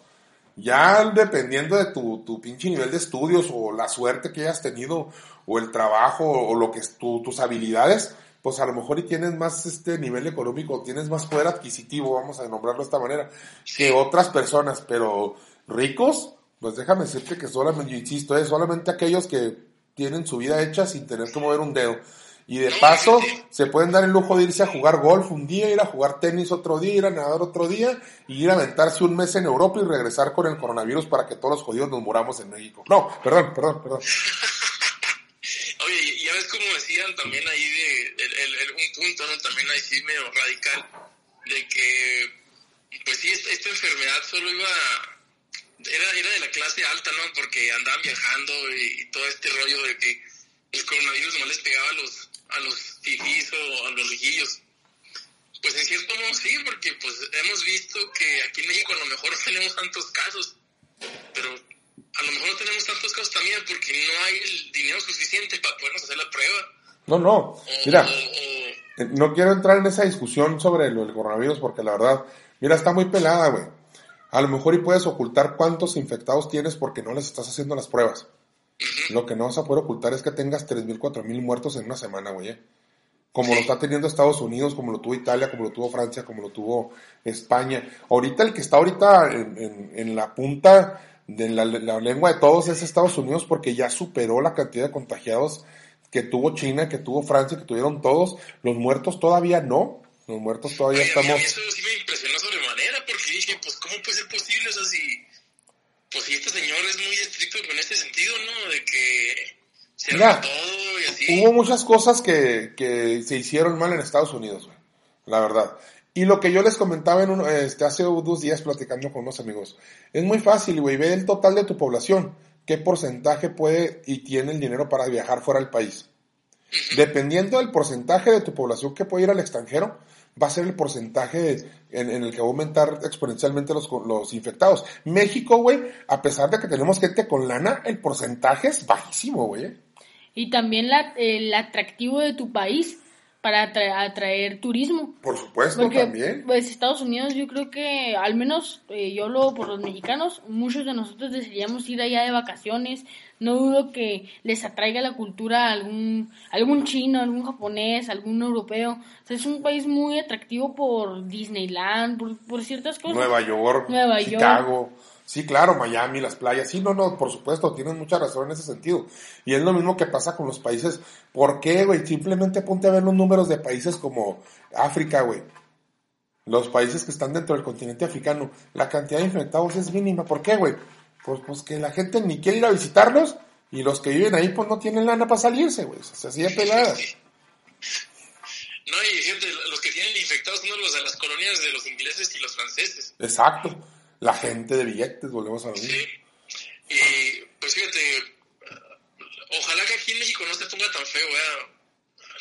Ya dependiendo de tu, tu pinche nivel de estudios o la suerte que hayas tenido o el trabajo o lo que es tu- tus habilidades, pues a lo mejor y tienes más este nivel económico, tienes más poder adquisitivo, vamos a nombrarlo de esta manera, que otras personas, pero ricos, pues déjame decirte que solamente, yo insisto, es solamente aquellos que tienen su vida hecha sin tener que mover un dedo. Y de paso, se pueden dar el lujo de irse a jugar golf un día, ir a jugar tenis otro día, ir a nadar otro día, y ir a aventarse un mes en Europa y regresar con el coronavirus para que todos los jodidos nos muramos en México. No, perdón, perdón, perdón. Y ya ves como decían también ahí de el, un punto. También ahí sí medio radical, de que, pues sí, esta, enfermedad solo iba, era, era de la clase alta, ¿no? Porque andaban viajando y, todo este rollo de que el coronavirus no les pegaba a los, a los fifís o a los riquillos. Pues en cierto modo sí, porque pues hemos visto que aquí en México a lo mejor no tenemos tantos casos, a lo mejor no tenemos tantos casos también porque no hay el dinero suficiente para podernos hacer la prueba. No, no, mira, eh, no quiero entrar en esa discusión sobre lo del coronavirus porque la verdad, mira, está muy pelada, güey. A lo mejor y puedes ocultar cuántos infectados tienes porque no les estás haciendo las pruebas. Lo que no vas a poder ocultar es que tengas 3.000, 4.000 muertos en una semana, güey. ¿eh? Como lo está teniendo Estados Unidos, como lo tuvo Italia, como lo tuvo Francia, como lo tuvo España. Ahorita el que está ahorita en, en- en la punta de la, la lengua de todos es Estados Unidos porque ya superó la cantidad de contagiados que tuvo China, que tuvo Francia, que tuvieron todos. Los muertos todavía no. Los muertos todavía Oye, estamos... eso sí me impresionó sobremanera porque dije, pues, ¿cómo puede ser posible? O sea, si pues sí, este señor es muy estricto con ese sentido, ¿no? De que se Mira, todo y así. Hubo muchas cosas que, que se hicieron mal en Estados Unidos, güey. La verdad. Y lo que yo les comentaba en un, este, hace dos días platicando con unos amigos. Es muy fácil, güey. Ve el total de tu población. ¿Qué porcentaje puede y tiene el dinero para viajar fuera del país? Dependiendo del porcentaje de tu población que puede ir al extranjero, va a ser el porcentaje en, en el que va a aumentar exponencialmente los, los infectados. México, güey, a pesar de que tenemos gente con lana, el porcentaje es bajísimo, güey. Y también la, el atractivo de tu país para atra- atraer turismo. Por supuesto, Porque, también. pues, Estados Unidos, yo creo que, al menos eh, yo lo por los mexicanos, muchos de nosotros desearíamos ir allá de vacaciones. No dudo que les atraiga la cultura a algún, algún chino, algún japonés, algún europeo. O sea, es un país muy atractivo por Disneyland, por, por ciertas cosas. Nueva York, Nueva York. Sí, claro, Miami, las playas. Sí, no, no, por supuesto, tienen mucha razón en ese sentido. Y es lo mismo que pasa con los países. ¿Por qué, güey? Simplemente ponte a ver los números de países como África, güey. Los países que están dentro del continente africano. La cantidad de infectados es mínima. ¿Por qué, güey? Pues, pues que la gente ni quiere ir a visitarlos y los que viven ahí pues no tienen lana para salirse, güey. O sea, así de pelada. No, y fíjate, los que tienen infectados son los de las colonias de los ingleses y los franceses. Exacto. La gente de billetes, volvemos a lo mismo. Sí. Y pues fíjate, eh, ojalá que aquí en México no se ponga tan feo, ¿verdad?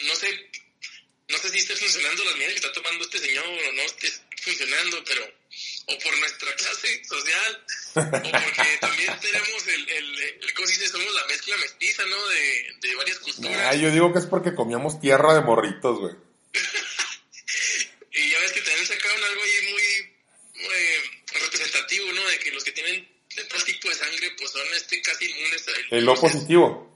No sé, no sé si esté funcionando las medidas que está tomando este señor o no esté funcionando, pero o por nuestra clase social, o porque también tenemos el, el, el ¿cómo se dice? Somos la mezcla mestiza, ¿no? De, de varias culturas. Ah, yo digo que es porque comíamos tierra de morritos, güey. Y ya ves que también sacaron algo ahí muy, muy representativo, ¿no? De que los que tienen tal tipo de sangre, pues son este casi inmunes a El O positivo.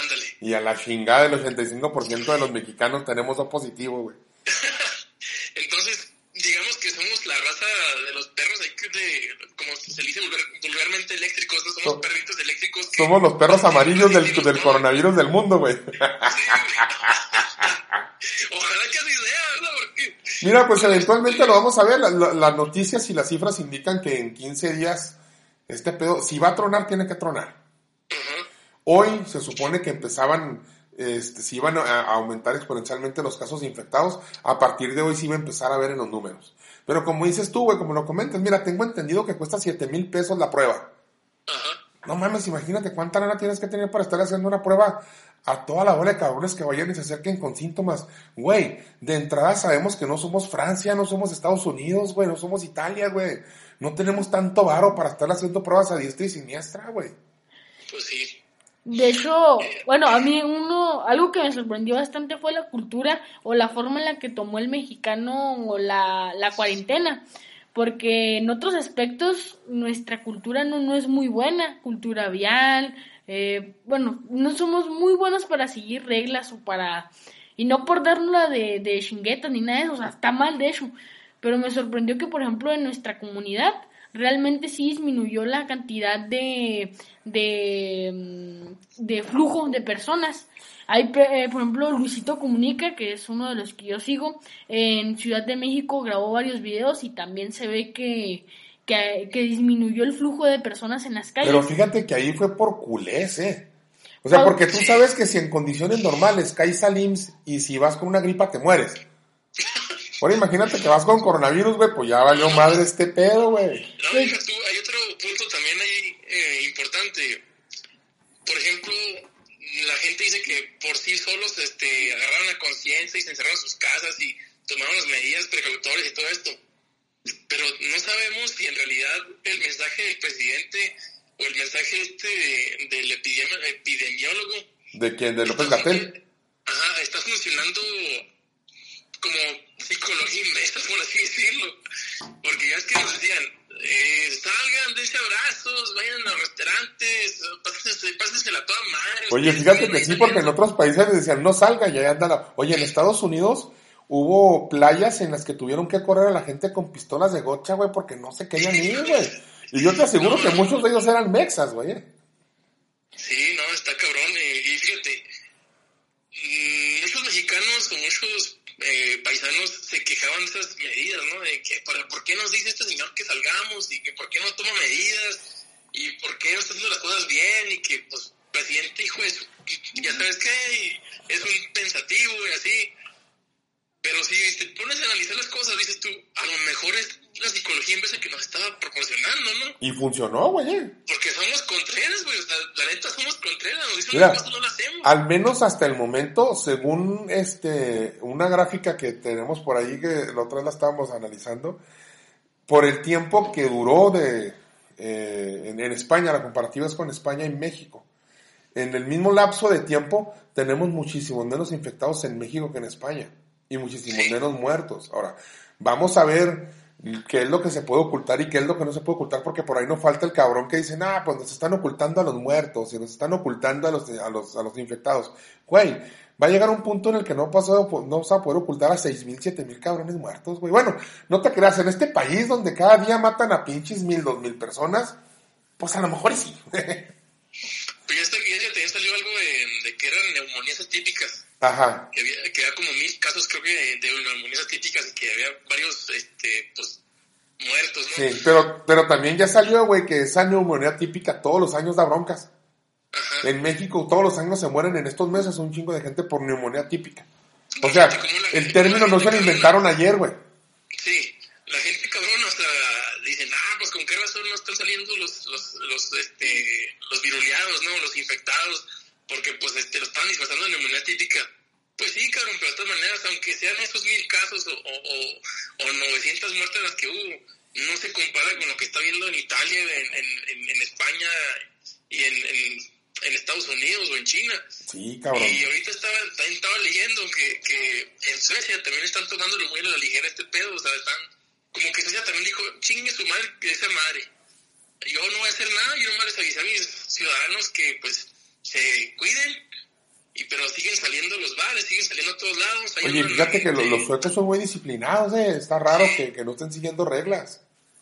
Ándale. Y a la chingada del 85% de los mexicanos tenemos O positivo, güey. Entonces, digamos que somos la raza de los perros, hay que de, como se dice vulgar- vulgarmente eléctricos, ¿no? Somos So- perritos eléctricos. que- Somos los perros amarillos del, Sí, del coronavirus del mundo, güey. Ojalá que así sea, ¿no? Porque, Mira, pues eventualmente lo vamos a ver. La- la- Las noticias y las cifras indican que en 15 días este pedo, si va a tronar, tiene que tronar. Hoy se supone que empezaban, este, si iban a, a aumentar exponencialmente los casos infectados, a partir de hoy se iba a empezar a ver en los números. Pero como dices tú, güey, como lo comentas, mira, tengo entendido que cuesta 7 mil pesos la prueba. No mames, imagínate cuánta lana tienes que tener para estar haciendo una prueba a toda la bola de cabrones que vayan y se acerquen con síntomas. Güey, de entrada sabemos que no somos Francia, no somos Estados Unidos, güey, no somos Italia, güey. No tenemos tanto varo para estar haciendo pruebas a diestra y siniestra, güey. Pues sí. De hecho, bueno, a mí uno, algo que me sorprendió bastante fue la cultura o la forma en la que tomó el mexicano la, la cuarentena. Porque en otros aspectos nuestra cultura no, no es muy buena, cultura vial, eh, bueno, no somos muy buenos para seguir reglas o para... Y no por darnos de, de chinguetas ni nada de eso, o sea, está mal de hecho. Pero me sorprendió que, por ejemplo, en nuestra comunidad realmente sí disminuyó la cantidad de, de, mm, de flujo de personas. Hay, pe- eh, por ejemplo, Luisito Comunica, que es uno de los que yo sigo, en Ciudad de México grabó varios videos y también se ve que, que, que disminuyó el flujo de personas en las calles. Pero fíjate que ahí fue por culés, eh. O sea, porque tú sabes que si en condiciones normales caes al IMSS y si vas con una gripa te mueres. Ahora imagínate que vas con coronavirus, güey, pues ya valió madre este pedo, güey. No, deja tú, hay otro punto también ahí eh, importante. Por ejemplo, la gente dice que por sí solos este, agarraron la conciencia y se encerraron en sus casas y tomaron las medidas precautorias y todo esto. Pero no sabemos si en realidad el mensaje del presidente o el mensaje este de- del epidemi- epidemiólogo ¿De quién? ¿De López Gatel? Ajá, está funcionando como psicología inversa, por así decirlo. Porque ya es que nos decían, eh, salgan, dense abrazos, vayan a los restaurantes, pásense, pásensela a toda madre. Oye, fíjate que sí, porque en otros países les decían no salga y ahí anda la... Oye, en Estados Unidos hubo playas en las que tuvieron que correr a la gente con pistolas de gocha, güey, porque no se querían ir, güey. Y yo te aseguro que muchos de ellos eran mexas, güey. eh. Sí, no, está cabrón. Y, y fíjate, mm, muchos mexicanos o muchos eh, paisanos se quejaban de esas medidas, ¿no? De que, ¿para- ¿por qué nos dice este señor que salgamos y que por qué no toma medidas? y por qué no está haciendo las cosas bien y que, pues, presidente, hijo de su, ya sabes qué, es un pensativo y así. Pero si te pones a analizar las cosas, dices tú, a lo mejor es la psicología en vez de que nos estaba proporcionando, ¿no? Y funcionó, güey. Porque somos contreras, güey. O sea, la neta somos contreras. Nos dicen las cosas, no las hacemos. Al menos hasta el momento, según este una gráfica que tenemos por ahí, que la otra vez la estábamos analizando, por el tiempo que duró de eh, en, en España, la comparativa es con España y México. En el mismo lapso de tiempo tenemos muchísimos menos infectados en México que en España y muchísimos menos muertos. Ahora, vamos a ver qué es lo que se puede ocultar y qué es lo que no se puede ocultar, porque por ahí no falta el cabrón que dice, ah, pues nos están ocultando a los muertos y nos están ocultando a los, a los, a los infectados. Güey, va a llegar un punto en el que no, pasó, no vas a poder ocultar a seis mil, siete mil cabrones muertos, güey. Bueno, no te creas, en este país donde cada día matan a pinches mil, dos mil personas, pues a lo mejor sí. Pero ya, ya, salió algo de, de que eran neumonías atípicas. Ajá. Que había, que había como mil casos, creo que, de, neumonías atípicas y que había varios, este, pues, muertos, ¿no? Sí, pero, pero también ya salió, güey, que esa neumonía típica todos los años da broncas. Ajá. En México todos los años se mueren en estos meses un chingo de gente por neumonía típica. O sea, el término no se lo inventaron ayer, güey. Sí, la gente cabrón, sea, dicen, ah, pues con qué razón no están saliendo los, los, los, este, los viruleados, ¿no? Los infectados, porque pues este, lo están disfrazando de neumonía típica. Pues sí, cabrón, pero de todas maneras, aunque sean esos mil casos o, o, o, o 900 muertes las que hubo, no se compara con lo que está viendo en Italia, en, en, en España y en, en, en, Estados Unidos o en China. Sí, cabrón. Y ahorita estaba, también estaba leyendo que, que en Suecia también están tomándolo muy a la ligera este pedo, o sea, están, como que Suecia también dijo, chingue su madre, que esa madre. Yo no voy a hacer nada, yo nomás les avisé a mis ciudadanos que pues se cuiden y pero siguen saliendo los bares, siguen saliendo a todos lados. Oye, fíjate que los, los suecos son muy disciplinados, eh. Está raro que, que no estén siguiendo reglas.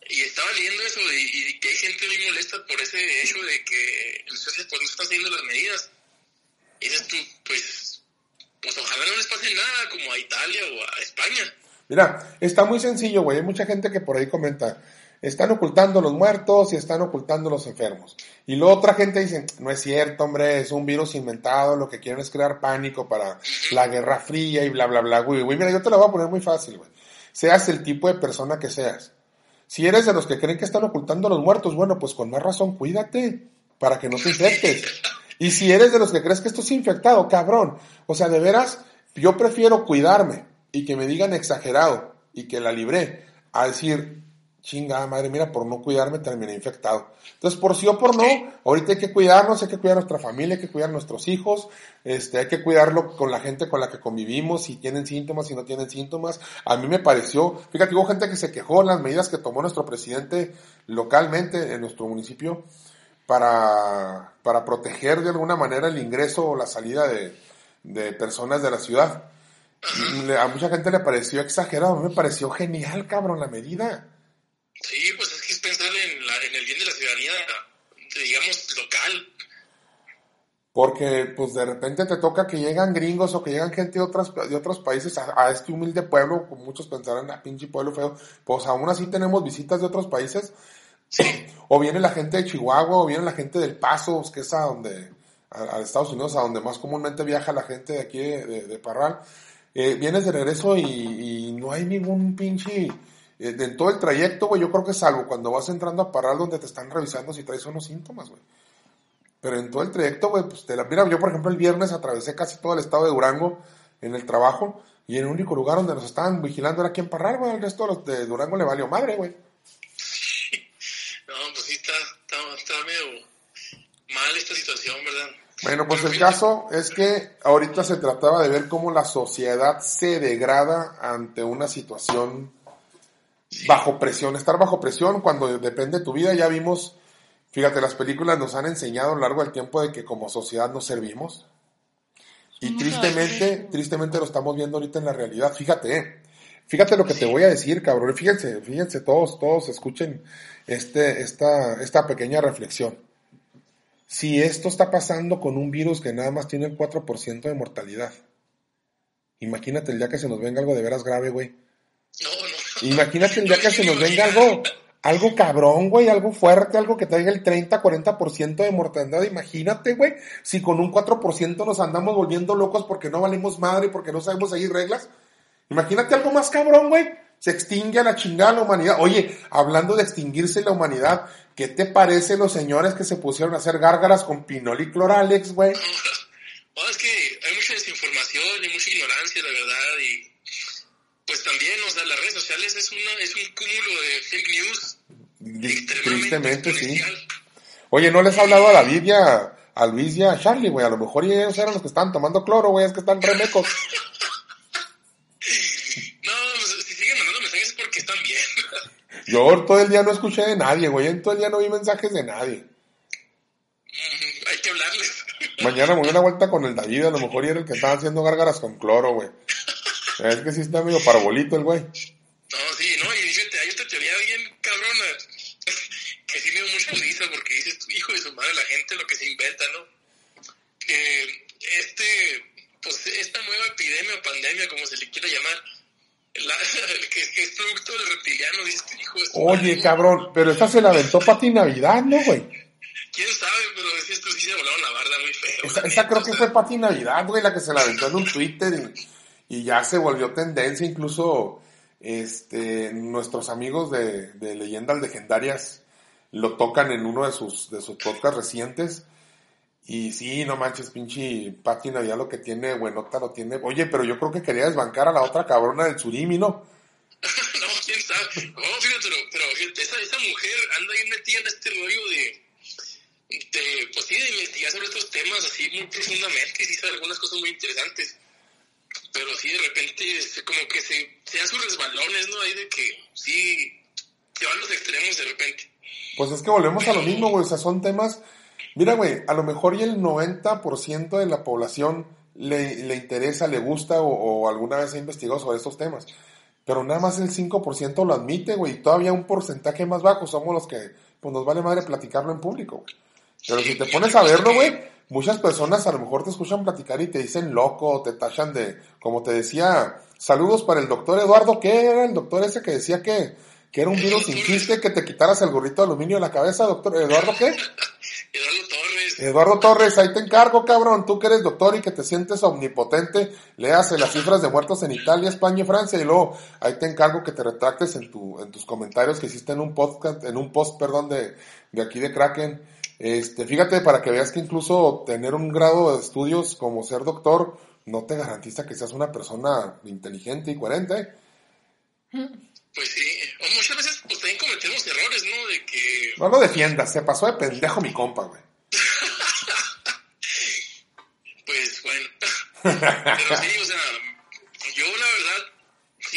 Y estaba leyendo eso y, y que hay gente muy molesta por ese hecho de que en Suecia pues no están siguiendo las medidas. Y dices tú, pues, pues ojalá no les pase nada como a Italia o a España. Mira, está muy sencillo, güey. Hay mucha gente que por ahí comenta, están ocultando los muertos y están ocultando los enfermos. Y luego otra gente dice, no es cierto, hombre, es un virus inventado, lo que quieren es crear pánico para la guerra fría y bla, bla, bla, güey. Güey, mira, yo te la voy a poner muy fácil, güey. Seas el tipo de persona que seas. Si eres de los que creen que están ocultando los muertos, bueno, pues con más razón, cuídate para que no te infectes. Y si eres de los que crees que esto es infectado, cabrón. O sea, de veras, yo prefiero cuidarme y que me digan exagerado y que la libré a decir, chingada madre, mira, por no cuidarme terminé infectado. Entonces, por sí o por no, ahorita hay que cuidarnos, hay que cuidar a nuestra familia, hay que cuidar a nuestros hijos, este, hay que cuidarlo con la gente con la que convivimos, si tienen síntomas, si no tienen síntomas. A mí me pareció, fíjate, hubo gente que se quejó en las medidas que tomó nuestro presidente localmente en nuestro municipio para, para proteger de alguna manera el ingreso o la salida de, de personas de la ciudad. A mucha gente le pareció exagerado, a mí me pareció genial, cabrón, la medida. Sí, pues es que es pensar en, la, en el bien de la ciudadanía, digamos, local. Porque, pues, de repente te toca que llegan gringos o que llegan gente de, otras, de otros países a, a este humilde pueblo, como muchos pensarán, a pinche pueblo feo. Pues aún así tenemos visitas de otros países. O viene la gente de Chihuahua, o viene la gente del Paso, que es a donde, a, a Estados Unidos, a donde más comúnmente viaja la gente de aquí de, de- de Parral. Eh, vienes de regreso y, y no hay ningún pinche... eh, de en todo el trayecto, güey, yo creo que salvo cuando vas entrando a Parral donde te están revisando si traes unos síntomas, güey. Pero en todo el trayecto, güey, pues te la... Mira, yo por ejemplo el viernes atravesé casi todo el estado de Durango en el trabajo y el único lugar donde nos estaban vigilando era aquí en Parral, güey. El resto de los de Durango le valió madre, güey. No, pues sí está, está, está medio mal esta situación, ¿verdad? Bueno, pues el caso es que ahorita se trataba de ver cómo la sociedad se degrada ante una situación bajo presión. Estar bajo presión cuando depende de tu vida, ya vimos, fíjate, las películas nos han enseñado a lo largo del tiempo de que como sociedad nos servimos. Y tristemente, tristemente lo estamos viendo ahorita en la realidad. Fíjate, eh. fíjate lo que te voy a decir, cabrón. Fíjense, fíjense todos, todos escuchen este, esta, esta pequeña reflexión. Si esto está pasando con un virus que nada más tiene el 4% de mortalidad, imagínate el día que se nos venga algo de veras grave, güey. No. Imagínate el día que se nos venga algo, algo cabrón, güey, algo fuerte, algo que traiga el 30, 40% de mortandad. Imagínate, güey, si con un 4% nos andamos volviendo locos porque no valemos madre, porque no sabemos seguir reglas. Imagínate algo más cabrón, güey. Se extingue a la chingada la humanidad. Oye, hablando de extinguirse la humanidad, ¿qué te parece los señores que se pusieron a hacer gárgaras con pinol y cloralex, güey? No, es que hay mucha desinformación y mucha ignorancia, la verdad, y pues también, o sea, las redes sociales es, una, es un cúmulo de fake news. Tristemente, sí. Oye, ¿no les ha hablado a David y a, Luis y a Charlie, güey? A lo mejor ellos eran los que están tomando cloro, güey, es que están remecos. no, pues, si siguen mandando mensajes es porque están bien. Yo todo el día no escuché de nadie, güey, en todo el día no vi mensajes de nadie. Hay que hablarles. Mañana me voy a una vuelta con el David, a lo mejor era el que estaba haciendo gárgaras con cloro, güey. Es que sí está medio parbolito el güey. No, sí, no, y fíjate, hay otra teoría bien cabrona que sí me dio mucha risa porque dices, hijo de su madre, la gente lo que se inventa, ¿no? Que este, pues esta nueva epidemia o pandemia, como se le quiera llamar, la, que, que, es producto del reptiliano, dices, hijo de su Oye, madre, cabrón, pero esta se la aventó para ti Navidad, ¿no, güey? ¿Quién sabe? Pero decías tú, sí se volaron la barda muy feo. Neta, creo que fue Pati Navidad, güey, la que se la aventó en un Twitter y, y ya se volvió tendencia, incluso este nuestros amigos de, de Leyendas Legendarias lo tocan en uno de sus, de sus podcasts recientes. Y sí, no manches, pinche Pati Navidad lo que tiene, buenota lo tiene. Oye, pero yo creo que quería desbancar a la otra cabrona del Surimi, ¿no? no, quién sabe. No, fíjate, pero, esa, esa mujer anda ahí metida en este rollo de, de, pues sí, de investigar sobre estos temas así muy profundamente y sí sabe algunas cosas muy interesantes. Pero sí, de repente, se- como que se, se dan sus resbalones, ¿no? Ahí de que sí, se van los extremos de repente. Pues es que volvemos a lo mismo, güey. O sea, son temas. Mira, güey, a lo mejor y el 90% de la población le, le interesa, le gusta o, o alguna vez ha investigado sobre estos temas. Pero nada más el 5% lo admite, güey. Y todavía un porcentaje más bajo somos los que, pues nos vale madre platicarlo en público, güey. Pero si te pones a verlo, güey, muchas personas a lo mejor te escuchan platicar y te dicen loco, te tachan de, como te decía, saludos para el doctor Eduardo, ¿qué era el doctor ese que decía que, que era un virus sin chiste, que te quitaras el gorrito de aluminio de la cabeza, doctor Eduardo, ¿qué? Eduardo Torres, Eduardo Torres, ahí te encargo, cabrón, tú que eres doctor y que te sientes omnipotente, léase las cifras de muertos en Italia, España y Francia y luego ahí te encargo que te retractes en tu, en tus comentarios que hiciste en un podcast, en un post, perdón, de, de aquí de Kraken. Este, fíjate, para que veas que incluso tener un grado de estudios como ser doctor no te garantiza que seas una persona inteligente y coherente. pues sí. O muchas veces, pues también cometemos errores, ¿no? De que No lo defiendas, se pasó de pendejo mi compa, güey. Pues bueno. Pero sí, o sea,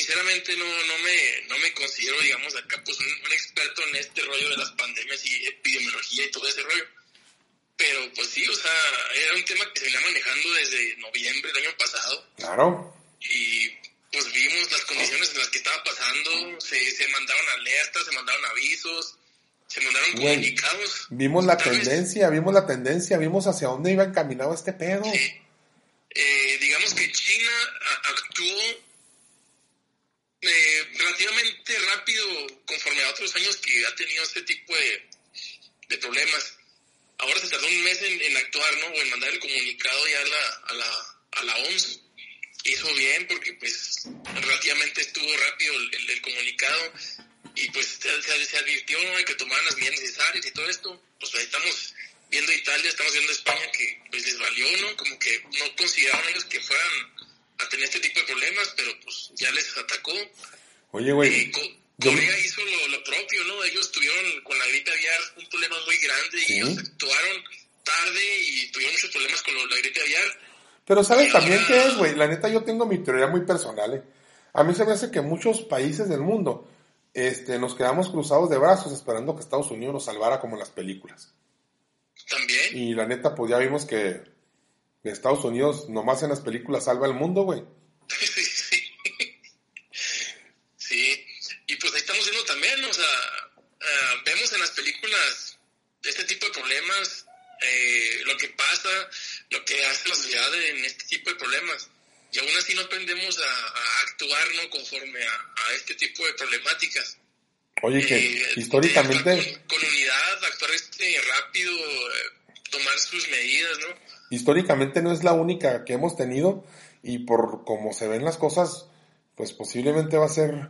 sinceramente no, no, me, no me considero, digamos, acá pues un, un experto en este rollo de las pandemias y epidemiología y todo ese rollo. Pero pues sí, o sea, era un tema que se venía manejando desde noviembre del año pasado Claro. y pues vimos las condiciones en las que estaba pasando, se, se mandaron alertas, se mandaron avisos, se mandaron comunicados. Vimos la Tal vez- tendencia, vimos la tendencia, vimos hacia dónde iba encaminado este pedo. Sí. Eh, digamos que China actuó eh, relativamente rápido conforme a otros años que ha tenido este tipo de, de problemas. Ahora se tardó un mes en, actuar, ¿no? O en mandar el comunicado ya a la, a la, a la OMS. Hizo bien porque pues relativamente estuvo rápido el, el- comunicado y pues se, se- advirtió de que tomaran las medidas necesarias y todo esto. Pues ahí estamos viendo Italia, estamos viendo España que pues les valió, ¿no? Como que no consideraban ellos que fueran a tener este tipo de problemas, pero pues ya les atacó. Oye, güey, yo- Corea hizo lo, lo propio, ¿no? Ellos tuvieron con la gripe aviar un problema muy grande Sí. y ellos actuaron tarde y tuvieron muchos problemas con lo- la gripe aviar. pero ¿sabes también ahora- qué es, güey? La neta, yo tengo mi teoría muy personal, ¿eh? A mí se me hace que muchos países del mundo este, nos quedamos cruzados de brazos esperando que Estados Unidos nos salvara como en las películas. También. Y la neta, pues ya vimos que Estados Unidos nomás en las películas salva el mundo, güey. sí, sí. Sí. Y pues ahí estamos viendo también, o sea, ah, vemos en las películas este tipo de problemas, eh, lo que pasa, lo que hace la sociedad en este tipo de problemas. Y aún así no aprendemos a, a actuar ¿no? conforme a, a este tipo de problemáticas. Oye, que eh, históricamente... Con, con unidad, actuar este rápido, eh, tomar sus medidas, ¿no? Históricamente no es la única que hemos tenido y por como se ven las cosas, pues posiblemente va a ser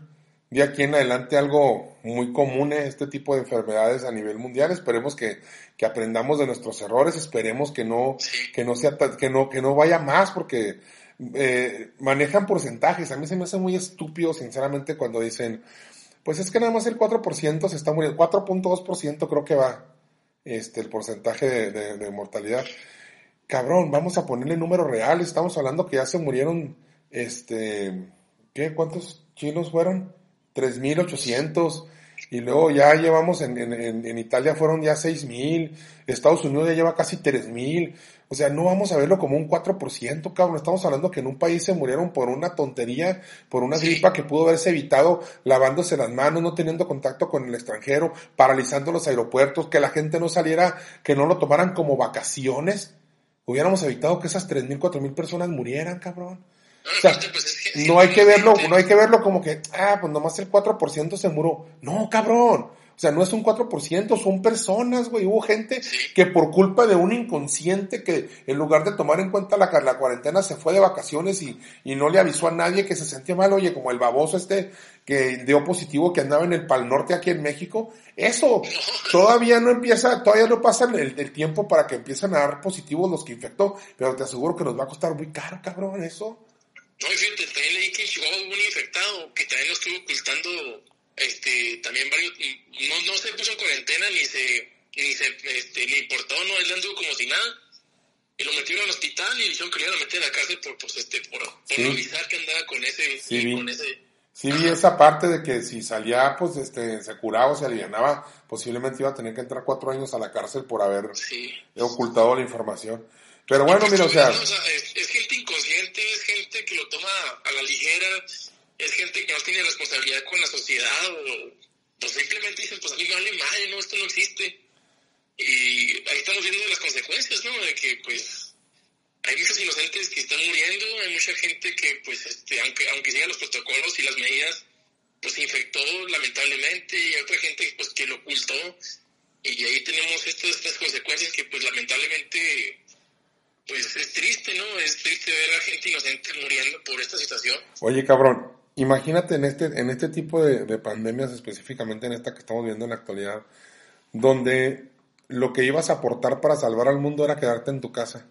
de aquí en adelante algo muy común eh, este tipo de enfermedades a nivel mundial. Esperemos que, que aprendamos de nuestros errores, esperemos que no, que no sea, que no, que no vaya más porque eh, manejan porcentajes. A mí se me hace muy estúpido, sinceramente, cuando dicen, pues es que nada más el 4% se está muriendo, 4.2% creo que va este, el porcentaje de, de- de mortalidad. Cabrón, vamos a ponerle números reales. Estamos hablando que ya se murieron, este, ¿qué? ¿Cuántos chinos fueron? 3.800. Y luego ya llevamos en, en, en- Italia fueron ya 6.000. Estados Unidos ya lleva casi 3.000. O sea, no vamos a verlo como un 4%, cabrón. Estamos hablando que en un país se murieron por una tontería, por una gripa que pudo haberse evitado lavándose las manos, no teniendo contacto con el extranjero, paralizando los aeropuertos, que la gente no saliera, que no lo tomaran como vacaciones. Hubiéramos evitado que esas 3.000, 4.000 personas murieran, cabrón. No, O sea, aparte, pues, es que- no hay que verlo, no hay que verlo como que, ah, pues nomás el 4% se murió. No, cabrón. O sea, no es un 4%, son personas, güey. Hubo gente que por culpa de un inconsciente que en lugar de tomar en cuenta la, la cuarentena se fue de vacaciones y, y no le avisó a nadie que se sentía mal, oye, como el baboso este que dio positivo que andaba en el Pal Norte aquí en México. Eso todavía no empieza, todavía no pasa el, el tiempo para que empiecen a dar positivos los que infectó, pero te aseguro que nos va a costar muy caro, cabrón, eso. No, fíjate, también leí que en Chihuahua hubo un infectado que también lo estuvo ocultando, este, también varios, no, no se puso en cuarentena ni se, ni se, este, le importó, no, él anduvo como si nada, y lo metieron al hospital y dijeron que le iban a meter a la cárcel por, pues, este, por, por Sí. revisar que andaba con ese, Sí, con ese, Sí vi esa parte de que si salía, pues, este, se curaba o se alivianaba, posiblemente iba a tener que entrar cuatro años a la cárcel por haber sí. ocultado la información. Pero bueno, mira, o sea, No, es, es gente inconsciente, es gente que lo toma a la ligera, es gente que no tiene responsabilidad con la sociedad, o pues simplemente dicen, pues a mí me vale madre, no, esto no existe. Y ahí estamos viendo las consecuencias, ¿no? De que, pues, hay muchos inocentes que están muriendo, hay mucha gente que, pues, este, aunque, aunque sigan los protocolos y las medidas, pues infectó lamentablemente, y hay otra gente, pues, que lo ocultó. Y ahí tenemos estas, estas consecuencias que, pues, lamentablemente pues es triste, ¿no? Es triste ver a gente inocente muriendo por esta situación. oye, cabrón, imagínate en este, en este tipo de, de pandemias, específicamente en esta que estamos viendo en la actualidad, donde lo que ibas a aportar para salvar al mundo era quedarte en tu casa.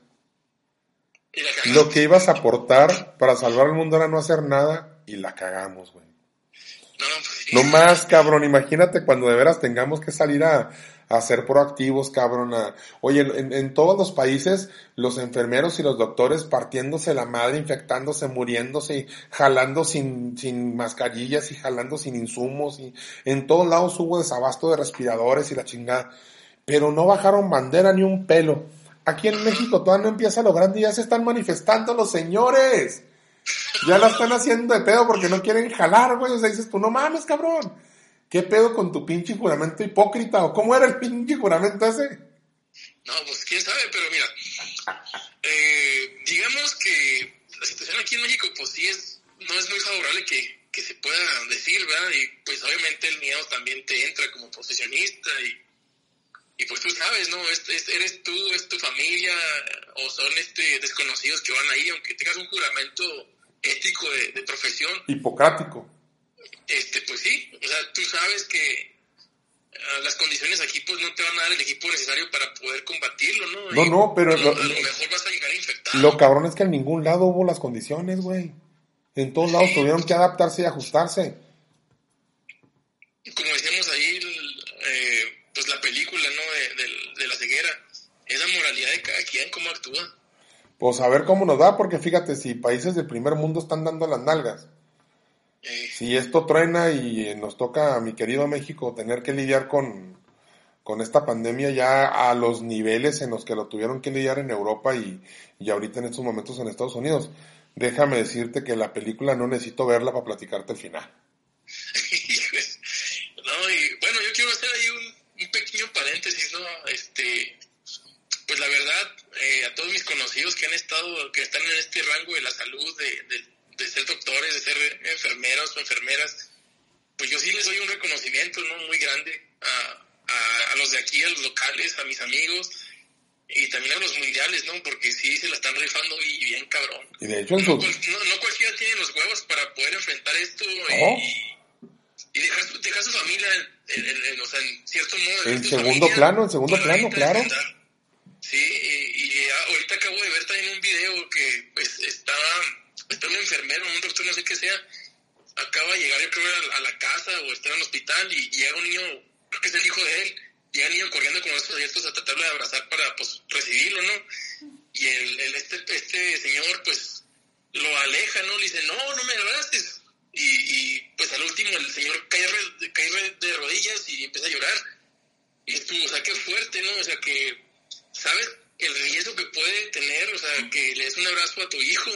Lo que ibas a aportar para salvar al mundo era no hacer nada y la cagamos, güey. No, pues. No más, cabrón. Imagínate cuando de veras tengamos que salir a, a ser proactivos, cabrón. a- Oye, en, en todos los países, los enfermeros y los doctores partiéndose la madre, infectándose, muriéndose, y jalando sin, sin mascarillas y jalando sin insumos. Y en todos lados hubo desabasto de respiradores y la chingada. Pero no bajaron bandera ni un pelo. Aquí en México todavía no empieza lo grande y ya se están manifestando los señores. Ya la están haciendo de pedo porque no quieren jalar, güey. O sea, dices tú, no mames, cabrón. ¿Qué pedo con tu pinche juramento hipócrita? ¿O cómo era el pinche juramento ese? No, pues quién sabe, pero mira, eh, digamos que la situación aquí en México, pues sí es, no es muy favorable que, que se pueda decir, ¿verdad? Y pues obviamente el miedo también te entra como profesionista y, y pues tú sabes, ¿no? Es, es- eres tú, es tu familia, o son este desconocidos que van ahí, aunque tengas un juramento ético de, de profesión, Hipocrático. Este, pues sí, o sea, tú sabes que ah, las condiciones aquí pues no te van a dar el equipo necesario para poder combatirlo, ¿no? No, Y no, pero a lo, a lo mejor vas a llegar infectado. Lo cabrón es que en ningún lado hubo las condiciones, güey. En todos lados tuvieron que adaptarse y ajustarse. Como decíamos ahí, eh, pues la película, ¿no? De, de la ceguera, es la moralidad de cada quien, cómo actúa. Pues a ver cómo nos va, porque fíjate, si países del primer mundo están dando las nalgas, si esto truena y eh, nos toca a mi querido México tener que lidiar con, con esta pandemia ya a los niveles en los que lo tuvieron que lidiar en Europa y, y ahorita en estos momentos en Estados Unidos, déjame decirte que la película no necesito verla para platicarte el final. no, y bueno, yo quiero hacer ahí un, pequeño paréntesis, ¿no? Este, pues la verdad, eh, a todos mis conocidos que han estado, que están en este rango de la salud, de, de, de ser doctores, de ser enfermeros o enfermeras, pues yo sí les doy un reconocimiento ¿no? muy grande a, a, a los de aquí, a los locales, a mis amigos y también a los mundiales, ¿no? Porque sí se la están rifando y bien cabrón. Y de hecho No, su... no, no cualquiera tiene los huevos para poder enfrentar esto y, y dejar, su- dejar su familia, en, en- en- o sea, en cierto modo. En segundo plano, en segundo plano, claro. enfrentar. Sí, y, y ahorita acabo de ver también un video que pues está, está un enfermero, un doctor, no sé qué sea, acaba de llegar yo creo a, la casa o está en el hospital y, y llega un niño, creo que es el hijo de él, llega el niño corriendo con estos abiertos a tratarlo de abrazar para pues recibirlo, ¿no? Y el, este, este señor pues lo aleja, ¿no? Le dice, no, no me abraces. Y, pues al último el señor cae, cae de rodillas y empieza a llorar. Y tú, o sea, qué fuerte, ¿no? O sea, que sabes el riesgo que puede tener, o sea, que le des un abrazo a tu hijo.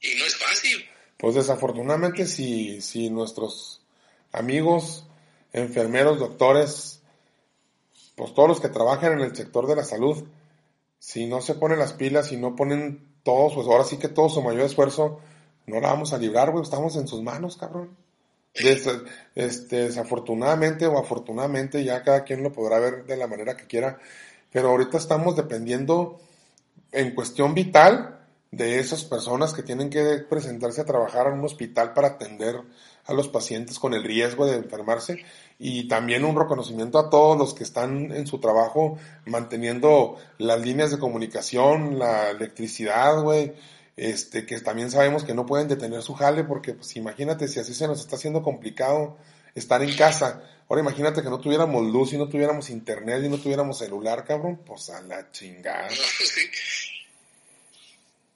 Y no es fácil. Pues desafortunadamente si, si nuestros amigos, enfermeros, doctores, pues todos los que trabajan en el sector de la salud, si no se ponen las pilas y no ponen todos, pues ahora sí que todo su mayor esfuerzo, no la vamos a librar, güey, estamos en sus manos, cabrón. Des- este, desafortunadamente o afortunadamente, ya cada quien lo podrá ver de la manera que quiera, pero ahorita estamos dependiendo en cuestión vital de esas personas que tienen que presentarse a trabajar en un hospital para atender a los pacientes con el riesgo de enfermarse y también un reconocimiento a todos los que están en su trabajo manteniendo las líneas de comunicación, la electricidad, güey, este, que también sabemos que no pueden detener su jale porque pues imagínate si así se nos está haciendo complicado estar en casa. Ahora imagínate que no tuviéramos luz y no tuviéramos internet y no tuviéramos celular, cabrón, pues a la chingada.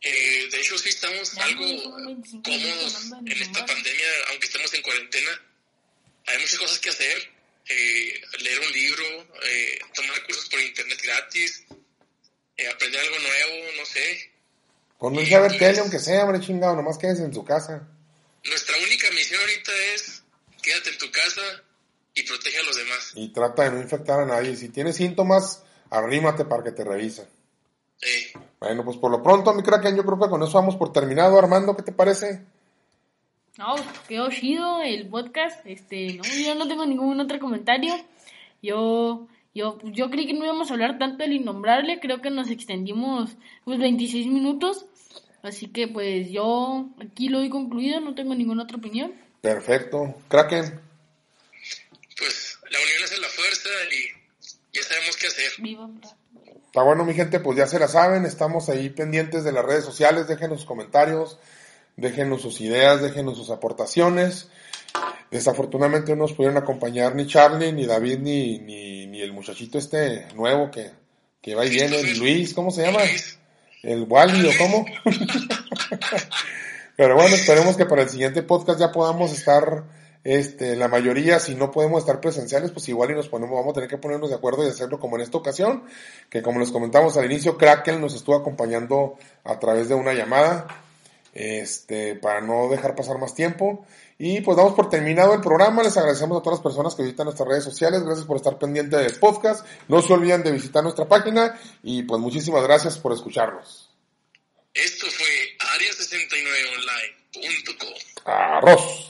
Eh, de hecho, sí estamos Ya, algo güey, son 25 cómodos en esta pandemia, aunque estemos en cuarentena. Hay muchas cosas que hacer. Eh, leer un libro, eh, tomar cursos por internet gratis, eh, aprender algo nuevo, no sé. Pónganse a ver tele, aunque sea, hombre, chingado, nomás quédense en su casa. Nuestra única misión ahorita es quédate en tu casa y protege a los demás. Y trata de no infectar a nadie. Si tienes síntomas, arrímate para que te revisen. Bueno, pues por lo pronto, mi Kraken, yo creo que con eso vamos por terminado. Armando, ¿qué te parece? No, pues, quedó chido el podcast. Este, no, yo no tengo ningún otro comentario. Yo, yo, yo creí que no íbamos a hablar tanto del innombrable. Creo que nos extendimos pues 26 minutos. Así que pues yo aquí lo doy concluido. No tengo ninguna otra opinión. Perfecto. Kraken, pues la unión hace la fuerza y ya sabemos qué hacer. Viva. Está bueno, mi gente, pues ya se la saben. Estamos ahí pendientes de las redes sociales. Déjenos sus comentarios, déjenos sus ideas, déjenos sus aportaciones. Desafortunadamente no nos pudieron acompañar ni Charlie, ni David, ni, ni, ni el muchachito este nuevo que, que va y viene, Luis, ¿cómo se llama? ¿El Wally o cómo? Pero bueno, esperemos que para el siguiente podcast ya podamos estar, este, la mayoría, si no podemos estar presenciales, pues igual y nos ponemos, vamos a tener que ponernos de acuerdo y hacerlo como en esta ocasión, que como les comentamos al inicio, Kraken nos estuvo acompañando a través de una llamada, este, para no dejar pasar más tiempo. Y pues damos por terminado el programa. Les agradecemos a todas las personas que visitan nuestras redes sociales. Gracias por estar pendiente del podcast. No se olviden de visitar nuestra página. Y pues muchísimas gracias por escucharnos. Esto fue área69online.com. Arroz.